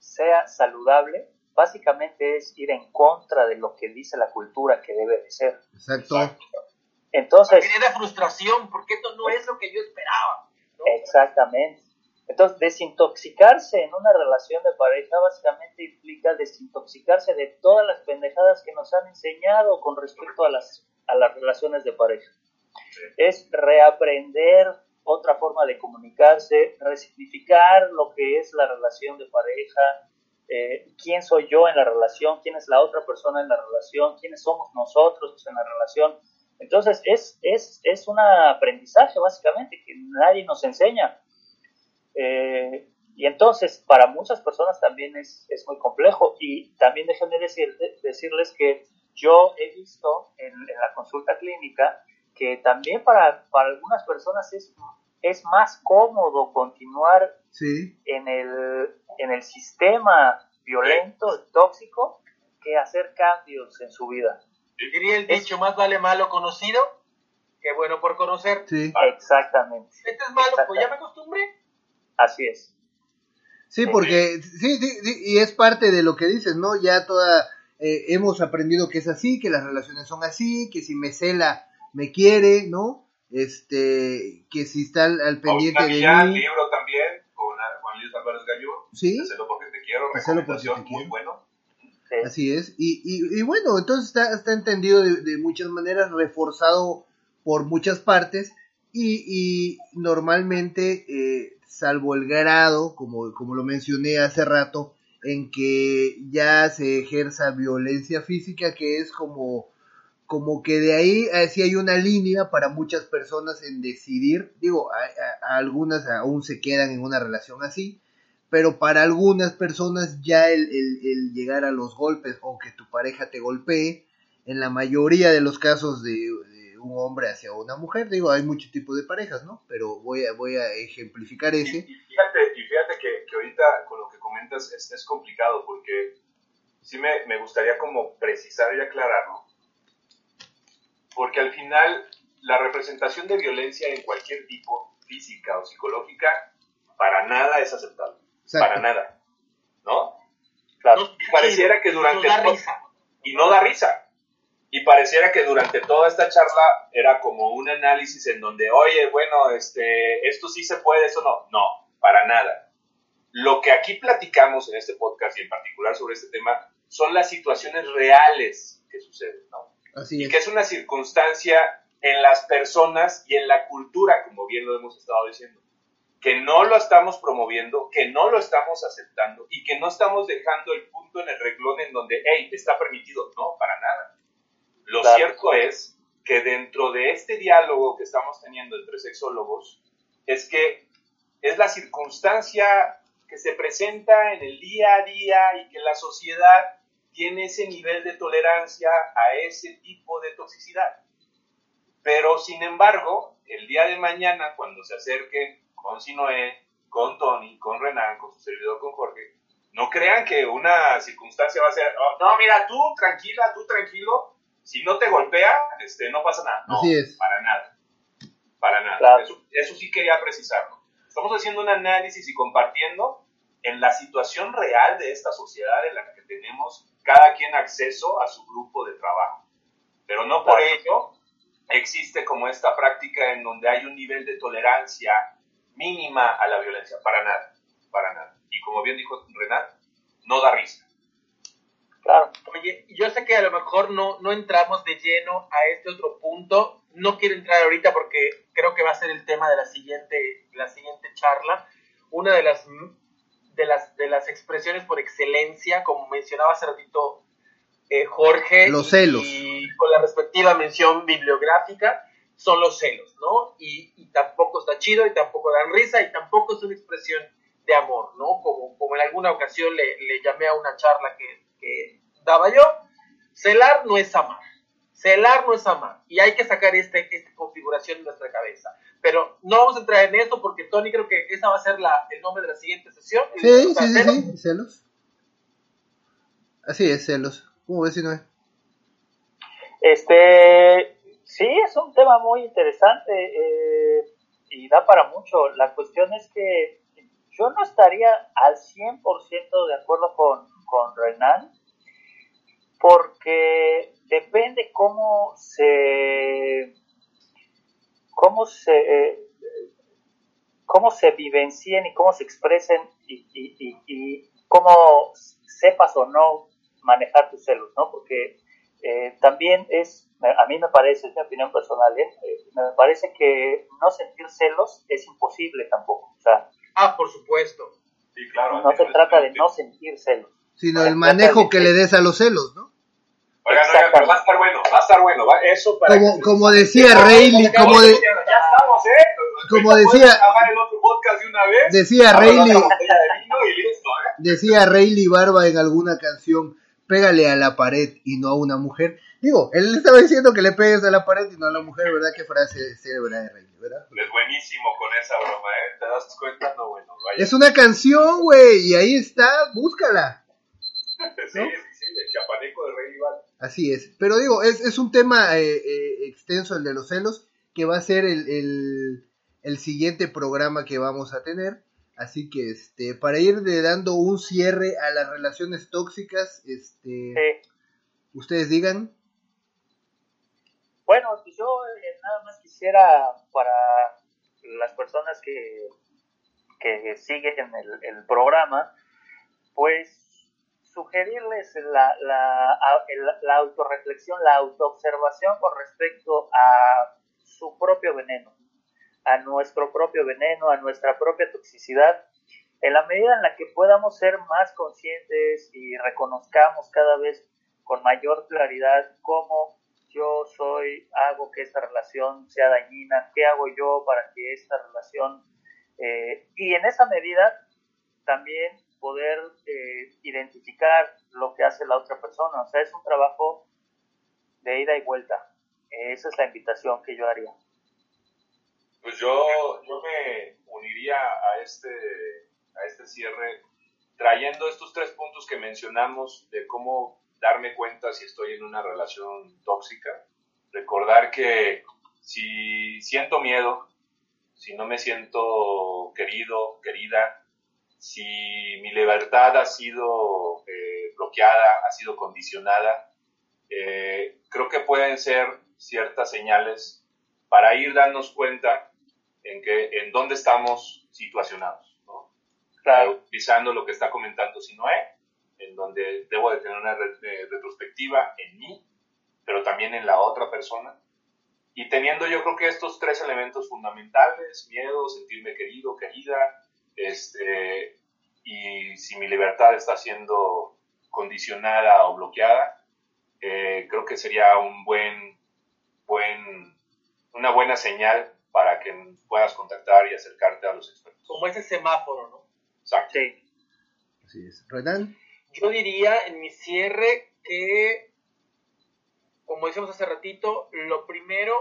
sea saludable, básicamente es ir en contra de lo que dice la cultura que debe de ser. Exacto. Entonces... Genera frustración, porque esto no es lo que yo esperaba. Exactamente. Entonces, desintoxicarse en una relación de pareja básicamente implica desintoxicarse de todas las pendejadas que nos han enseñado con respecto a las, a las relaciones de pareja. Es reaprender otra forma de comunicarse, resignificar lo que es la relación de pareja, eh, quién soy yo en la relación, quién es la otra persona en la relación, quiénes somos nosotros en la relación. Entonces es, es, es un aprendizaje básicamente que nadie nos enseña. Eh, y entonces para muchas personas también es, es muy complejo y también déjenme decir, decirles que yo he visto en, en, la consulta clínica que también para, para algunas personas es, es más cómodo continuar en, el, en el sistema violento, tóxico, que hacer cambios en su vida. Diría el dicho, más vale malo conocido que bueno por conocer. Sí. Exactamente. Este es malo, pues ya me acostumbré. Así es. Sí, porque sí, sí, y es parte de lo que dices, ¿no? Ya toda eh, hemos aprendido que es así, que las relaciones son así, que si me cela me quiere, ¿no? Este, que si está al, pendiente de mí. libro también con Juan Luis Álvarez Gallo. Sí. Hacerlo porque te quiero, recomendación muy bueno. Así es. Y, y, bueno, entonces está, está entendido de, muchas maneras, reforzado por muchas partes y, y normalmente, eh, salvo el grado, como, como lo mencioné hace rato, en que ya se ejerza violencia física, que es como, como que de ahí eh, sí hay una línea para muchas personas en decidir, digo, algunas aún se quedan en una relación así, pero para algunas personas ya el, el, llegar a los golpes o que tu pareja te golpee, en la mayoría de los casos de, un hombre hacia una mujer, digo, hay muchos tipos de parejas, ¿no? Pero voy a, voy a ejemplificar ese. Y, fíjate, y fíjate que, que, ahorita con lo que comentas es, es complicado porque sí me, me gustaría como precisar y aclararlo, porque al final la representación de violencia en cualquier tipo, física o psicológica, para nada es aceptable para nada, ¿no? Claro. pareciera que durante no da risa. y no da risa. Y pareciera que durante toda esta charla era como un análisis en donde, oye, bueno, este, esto sí se puede, eso no. No, para nada. Lo que aquí platicamos en este podcast y en particular sobre este tema son las situaciones reales que suceden, ¿no? Así Y es. que es una circunstancia en las personas y en la cultura, como bien lo hemos estado diciendo, que no lo estamos promoviendo, que no lo estamos aceptando y que no estamos dejando el punto en el reglón en donde, hey, está permitido. No, para nada. Lo Claro. cierto es que dentro de este diálogo que estamos teniendo entre sexólogos, es que es la circunstancia que se presenta en el día a día y que la sociedad tiene ese nivel de tolerancia a ese tipo de toxicidad. Pero sin embargo, el día de mañana, cuando se acerquen con Sinoé, con Tony, con Renan, con su servidor, con Jorge, no crean que una circunstancia va a ser, "Oh, no, mira, tú tranquila, tú tranquilo, si no te golpea, este, no pasa nada. No, Así es. para nada. Para nada. Claro. Eso, eso sí quería precisarlo. Estamos haciendo un análisis y compartiendo en la situación real de esta sociedad en la que tenemos cada quien acceso a su grupo de trabajo. Pero no por ello existe como esta práctica en donde hay un nivel de tolerancia mínima a la violencia. Para nada, para nada. Y como bien dijo Renat, no da risa. Claro. Oye, yo sé que a lo mejor no, no entramos de lleno a este otro punto. No quiero entrar ahorita porque creo que va a ser el tema de la siguiente, la siguiente charla. Una de las, de las, de las expresiones por excelencia, como mencionaba hace ratito eh, Jorge, Los celos. y con la respectiva mención bibliográfica, son los celos, ¿no? Y, y tampoco está chido y tampoco dan risa y tampoco es una expresión de amor, ¿no? Como, como en alguna ocasión le, le llamé a una charla que, que daba yo, celar no es amar, celar no es amar, y hay que sacar este, esta configuración en nuestra cabeza. Pero no vamos a entrar en esto porque Tony creo que esa va a ser la, el nombre de la siguiente sesión. Sí, sí, sí, celos. sí, celos. Así es, celos. ¿Cómo ves, Sinoé? Este, sí, es un tema muy interesante eh, y da para mucho. La cuestión es que yo no estaría al 100% de acuerdo con, con Renan, porque depende cómo se, cómo se, eh, cómo se vivencien y cómo se expresen y, y, y, y cómo sepas o no manejar tus celos, ¿no? Porque eh, también es, a mí me parece, es mi opinión personal, ¿eh? Eh, me parece que no sentir celos es imposible tampoco. O sea, Ah, por supuesto. Sí, claro. no se trata de no sentir celos. Sino el manejo de que le des a los celos, ¿no? Oigan, oigan, pero va a estar bueno, va a estar bueno. va- Eso para Como, que- como decía Rayleigh, como, de, Ya estamos, ¿eh? Como decía- podemos grabar el otro podcast de una vez. decía Rayleigh, de ¿eh? decía Rayleigh Barba en alguna canción, pégale a la pared y no a una mujer. Digo, él estaba diciendo que le pegues a la pared y no a la mujer, ¿verdad? Qué frase célebre de Rayleigh, ¿verdad? Es buenísimo con esa broma, ¿eh? ¿Te das cuenta? No, bueno, vaya. Es una canción, güey, y ahí está, búscala. Sí, sí, sí, el chapaneco de Rey Iván. Así es. Pero digo, es, es un tema eh, eh, extenso el de los celos, que va a ser el, el, el siguiente programa que vamos a tener. Así que, este, para ir de dando un cierre a las relaciones tóxicas, este, Sí. ustedes digan. Bueno, pues yo eh, nada más quisiera para las personas que, que siguen el, el programa, pues sugerirles la, la, a- el- la autorreflexión, la autoobservación con respecto a su propio veneno, a nuestro propio veneno, a nuestra propia toxicidad. En la medida en la que podamos ser más conscientes y reconozcamos cada vez con mayor claridad cómo yo soy, hago que esta relación sea dañina, qué hago yo para que esta relación, eh, y en esa medida también poder eh, identificar lo que hace la otra persona. O sea, es un trabajo de ida y vuelta. Esa es la invitación que yo haría. Pues yo, yo me uniría a este, a este cierre trayendo estos tres puntos que mencionamos de cómo darme cuenta si estoy en una relación tóxica. Recordar que si siento miedo, si no me siento querido, querida, si mi libertad ha sido eh, bloqueada, ha sido condicionada, eh, creo que pueden ser ciertas señales para ir darnos cuenta en, que, en dónde estamos situacionados. ¿no? Utilizando lo que está comentando Sinoé, en donde debo de tener una retrospectiva en mí, pero también en la otra persona. Y teniendo yo creo que estos tres elementos fundamentales, miedo, sentirme querido, querida, este, y si mi libertad está siendo condicionada o bloqueada, eh, creo que sería un buen, buen, una buena señal para que puedas contactar y acercarte a los expertos. Como ese semáforo, ¿no? Exacto. Sí. Así es. ¿Renan? Yo diría en mi cierre que, como decíamos hace ratito, lo primero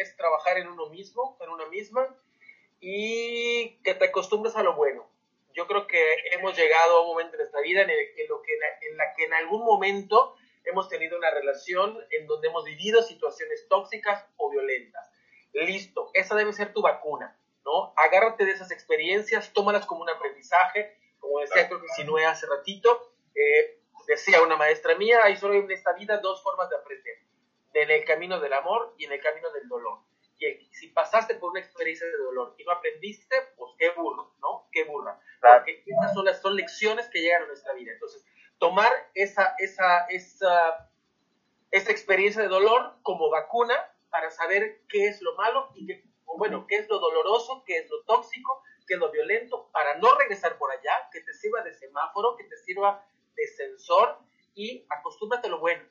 es trabajar en uno mismo, en una misma, y que te acostumbres a lo bueno. Yo creo que hemos llegado a un momento en nuestra vida en, lo que, en la que en algún momento hemos tenido una relación en donde hemos vivido situaciones tóxicas o violentas. Listo, esa debe ser tu vacuna, ¿no? Agárrate de esas experiencias, tómalas como un aprendizaje, como decía creo que Sinue hace ratito, eh, decía una maestra mía, hay solo en esta vida dos formas de aprender, en el camino del amor y en el camino del dolor. Y si pasaste por una experiencia de dolor y no aprendiste, pues qué burro, ¿no? Qué burra. Porque esas son, las, son lecciones que llegan a nuestra vida. Entonces, tomar esa, esa, esa, esa experiencia de dolor como vacuna para saber qué es lo malo y qué, bueno, qué es lo doloroso, qué es lo tóxico, qué es lo violento, para no regresar por allá, que te sirva de semáforo, que te sirva de sensor y acostúmbrate a lo bueno.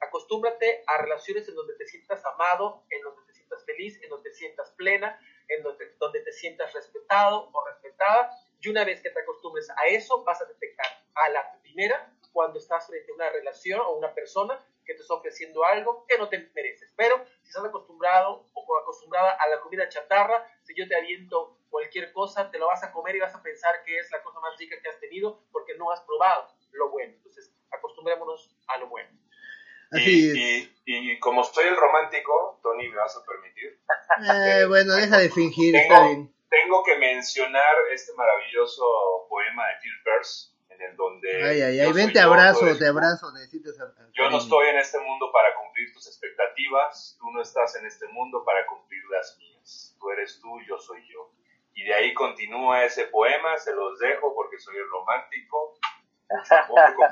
Acostúmbrate a relaciones en donde te sientas amado, en donde te sientas feliz, en donde te sientas plena, en donde, donde te sientas respetado o respetada. Y una vez que te acostumbres a eso, vas a detectar a la primera cuando estás frente a una relación o una persona que te está ofreciendo algo que no te mereces. Pero si estás acostumbrado o acostumbrada a la comida chatarra, si yo te aviento cualquier cosa, te lo vas a comer y vas a pensar que es la cosa más rica que has tenido porque no has probado lo bueno. Entonces, acostumbrémonos a lo bueno. Y, y, como soy el romántico, Tony, ¿me vas a permitir? Eh, bueno, deja de fingir, tengo, está bien. Tengo que mencionar este maravilloso poema de Phil Peirce, en el donde... Ay, ay, ay, ven, te abrazo, te abrazo, necesitas... Yo no estoy en este mundo para cumplir tus expectativas, tú no estás en este mundo para cumplir las mías. Tú eres tú, yo soy yo. Y de ahí continúa ese poema, se los dejo porque soy el romántico.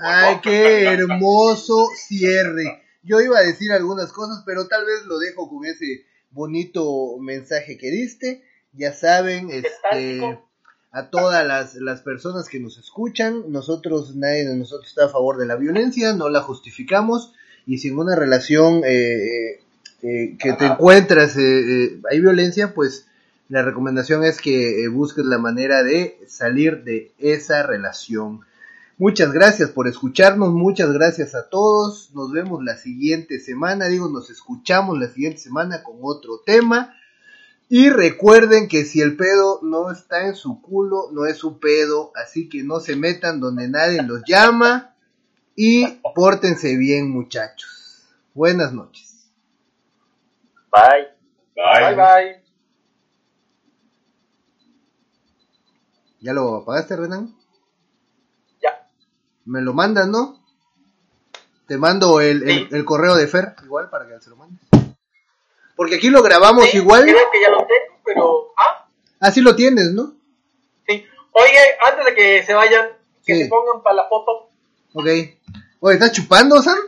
Ay, qué hermoso cierre. Yo iba a decir algunas cosas, pero tal vez lo dejo con ese bonito mensaje que diste. Ya saben, este, a todas las, las, personas que nos escuchan, nosotros, nadie de nosotros está a favor de la violencia, no la justificamos, y si en una relación eh, eh, que te encuentras eh, hay violencia, pues la recomendación es que busques la manera de salir de esa relación. Muchas gracias por escucharnos, muchas gracias a todos. Nos vemos la siguiente semana, digo, nos escuchamos la siguiente semana con otro tema. Y recuerden que si el pedo no está en su culo, no es su pedo, así que no se metan donde nadie los llama y pórtense bien muchachos. Buenas noches. Bye. Bye, bye. bye. ¿Ya lo apagaste, Renan? Me lo mandas, ¿no? Te mando el, el, correo de Fer, igual, para que se lo mandes. Porque aquí lo grabamos igual. Creo que ya lo tengo, pero... ¿Ah? Así lo tienes, ¿no? Sí. Oye, antes de que se vayan, que se pongan para la foto. Ok. Oye, ¿estás chupando, Sam?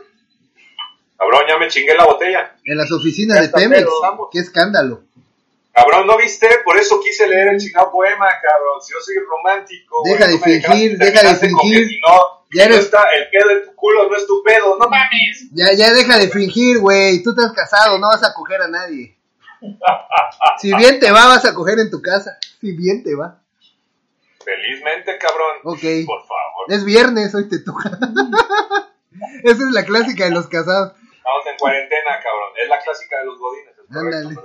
Cabrón, ya me chingué la botella. En las oficinas de Pemex. Qué escándalo. Cabrón, ¿no viste? Por eso quise leer el chingado poema, cabrón. Si yo soy romántico. Deja de fingir, deja de fingir. Si no, ya está el pedo de tu culo, no es tu pedo, no mames. Ya, ya deja de fingir, güey. Tú estás casado, no vas a coger a nadie. si bien te va, vas a coger en tu casa. Si bien te va. Felizmente, cabrón. Ok. Por favor. Es viernes, hoy te toca. Esa es la clásica de los casados. Estamos en cuarentena, cabrón. Es la clásica de los godines. Ándale.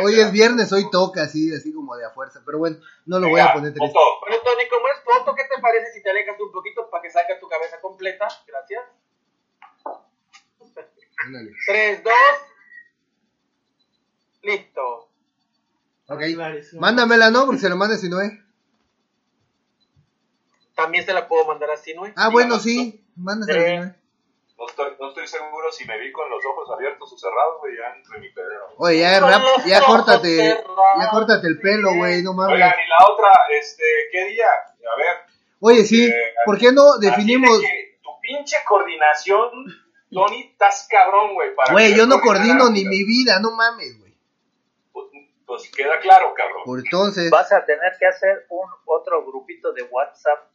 Hoy es viernes, hoy toca, así, así como de a fuerza. Pero bueno, no lo voy a poner triste. Bueno, Tony, como es foto, ¿qué te parece si te alejas un poquito para que salga tu cabeza completa? Gracias. Ándale. 3, 2. Listo. Ok. Mándamela, ¿no? Porque se lo mande si no es. También se la puedo mandar así, ¿no? Ah, bueno, sí. Mándasela. No estoy, no estoy seguro si me vi con los ojos abiertos o cerrados, güey, ya entre mi pedero. Oye, ya, rap, ya córtate, ya córtate el pelo, güey, no mames. Oigan, y la otra, este, ¿qué día? A ver. Oye, sí, eh, ¿por qué no definimos? de que tu pinche coordinación, Tony, estás cabrón, güey. para Güey, yo no coordino ni mi vida, no mames, güey. Pues, pues queda claro, cabrón. Por entonces, Vas a tener que hacer un otro grupito de WhatsApp.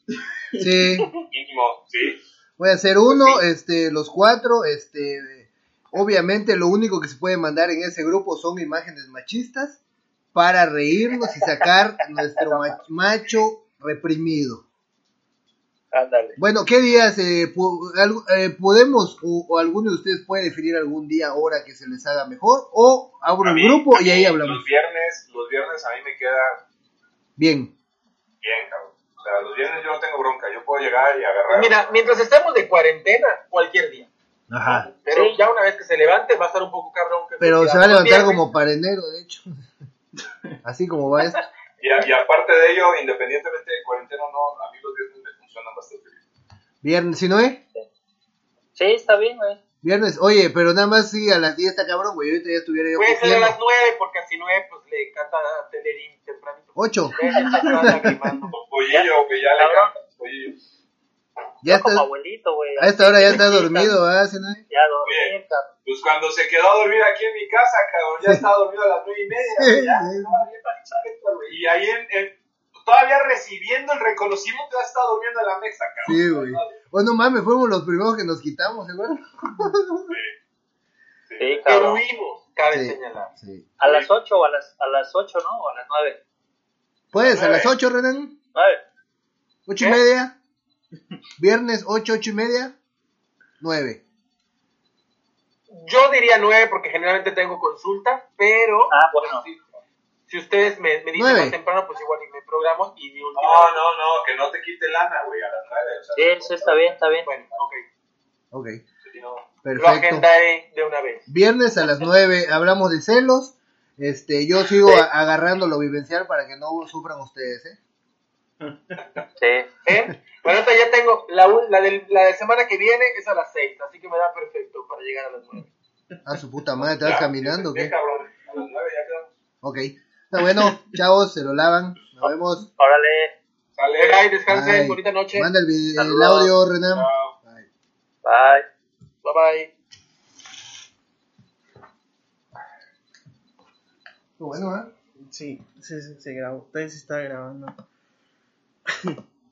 sí, Mínimo, sí. Voy a hacer uno, este, los cuatro, este, obviamente lo único que se puede mandar en ese grupo son imágenes machistas para reírnos y sacar nuestro ma- macho reprimido. Ándale. Bueno, ¿qué días eh, eh, podemos o, o alguno de ustedes puede definir algún día, hora que se les haga mejor? O abro el grupo y ahí hablamos. Los viernes, los viernes a mí me queda Bien. bien, cabrón. O sea, los viernes yo no tengo bronca. Yo puedo llegar y agarrar. Mira, mientras estemos de cuarentena, cualquier día. Ajá. Pero Sí. ya una vez que se levante va a estar un poco cabrón. que Pero se va a levantar viernes- como para enero, de hecho. Así como va esto. Y, a- y aparte de ello, independientemente de cuarentena o no, a mí los viernes me funcionan bastante bien. Viernes, ¿sí no es? Sí, está bien, güey. Viernes, oye, pero nada más sí, a las 10 está cabrón, güey. Ahorita ya estuviera yo Puede ser a las nueve, porque así nueve, pues le encanta Telerín tempranito. 8. Ya está atrás lagrimando. Con pollillo, que ya le encanta. Pollillo. Ya está. abuelito, güey. A esta hora ya está dormido, ¿ah? ¿Sí no? Ya cabrón. Pues cuando se quedó a dormir aquí en mi casa, cabrón, ya estaba dormido a las nueve y media. Sí, ya, sí. estaba bien. Y ahí en, en- todavía recibiendo el reconocimiento, ya estaba durmiendo en la mesa, cabrón. Sí, güey. Bueno, mames, fuimos los primeros que nos quitamos, ¿seguro? Sí, Pero cabrón. huimos, cabe Sí. señalar. Sí. A las 8 o a las, a las 8, ¿no? O a las 9. ¿Puedes? ¿A Nueve. las 8, Renan? 9. ¿Ocho y ¿Qué? media? Viernes, 8, 8 y media? 9. Yo diría nueve, porque generalmente tengo consulta, pero Ah, bueno. si, si ustedes me, me dicen Nueve. más temprano, pues igual y me programo y mi última. No, no, no, que no te quite lana, güey, a las nueve. O sea, Sí, sí, está bien, está bien. Bueno, ok. Ok, sí, no. Lo perfecto. agendaré de una vez. Viernes a las 9 hablamos de celos. Este, yo sigo Sí. agarrando lo vivencial para que no sufran ustedes, ¿eh? Sí. ¿Eh? Bueno, ya tengo la, un- la, del, la de semana que viene es a las seis, así que me da perfecto para llegar a las nueve. A su puta madre, ¿te vas Ya, caminando qué? cabrón, a las nueve ya quedamos. Ok. Está bueno, chavos, se lo lavan. Nos vemos. Órale. Sale. Bye, descansen, Bye. bonita noche. Manda el, audio, Renan. Chao. Bye. Bye. Bye bye. Bueno, ¿eh? Sí, sí, sí, se grabó. Todavía se está grabando.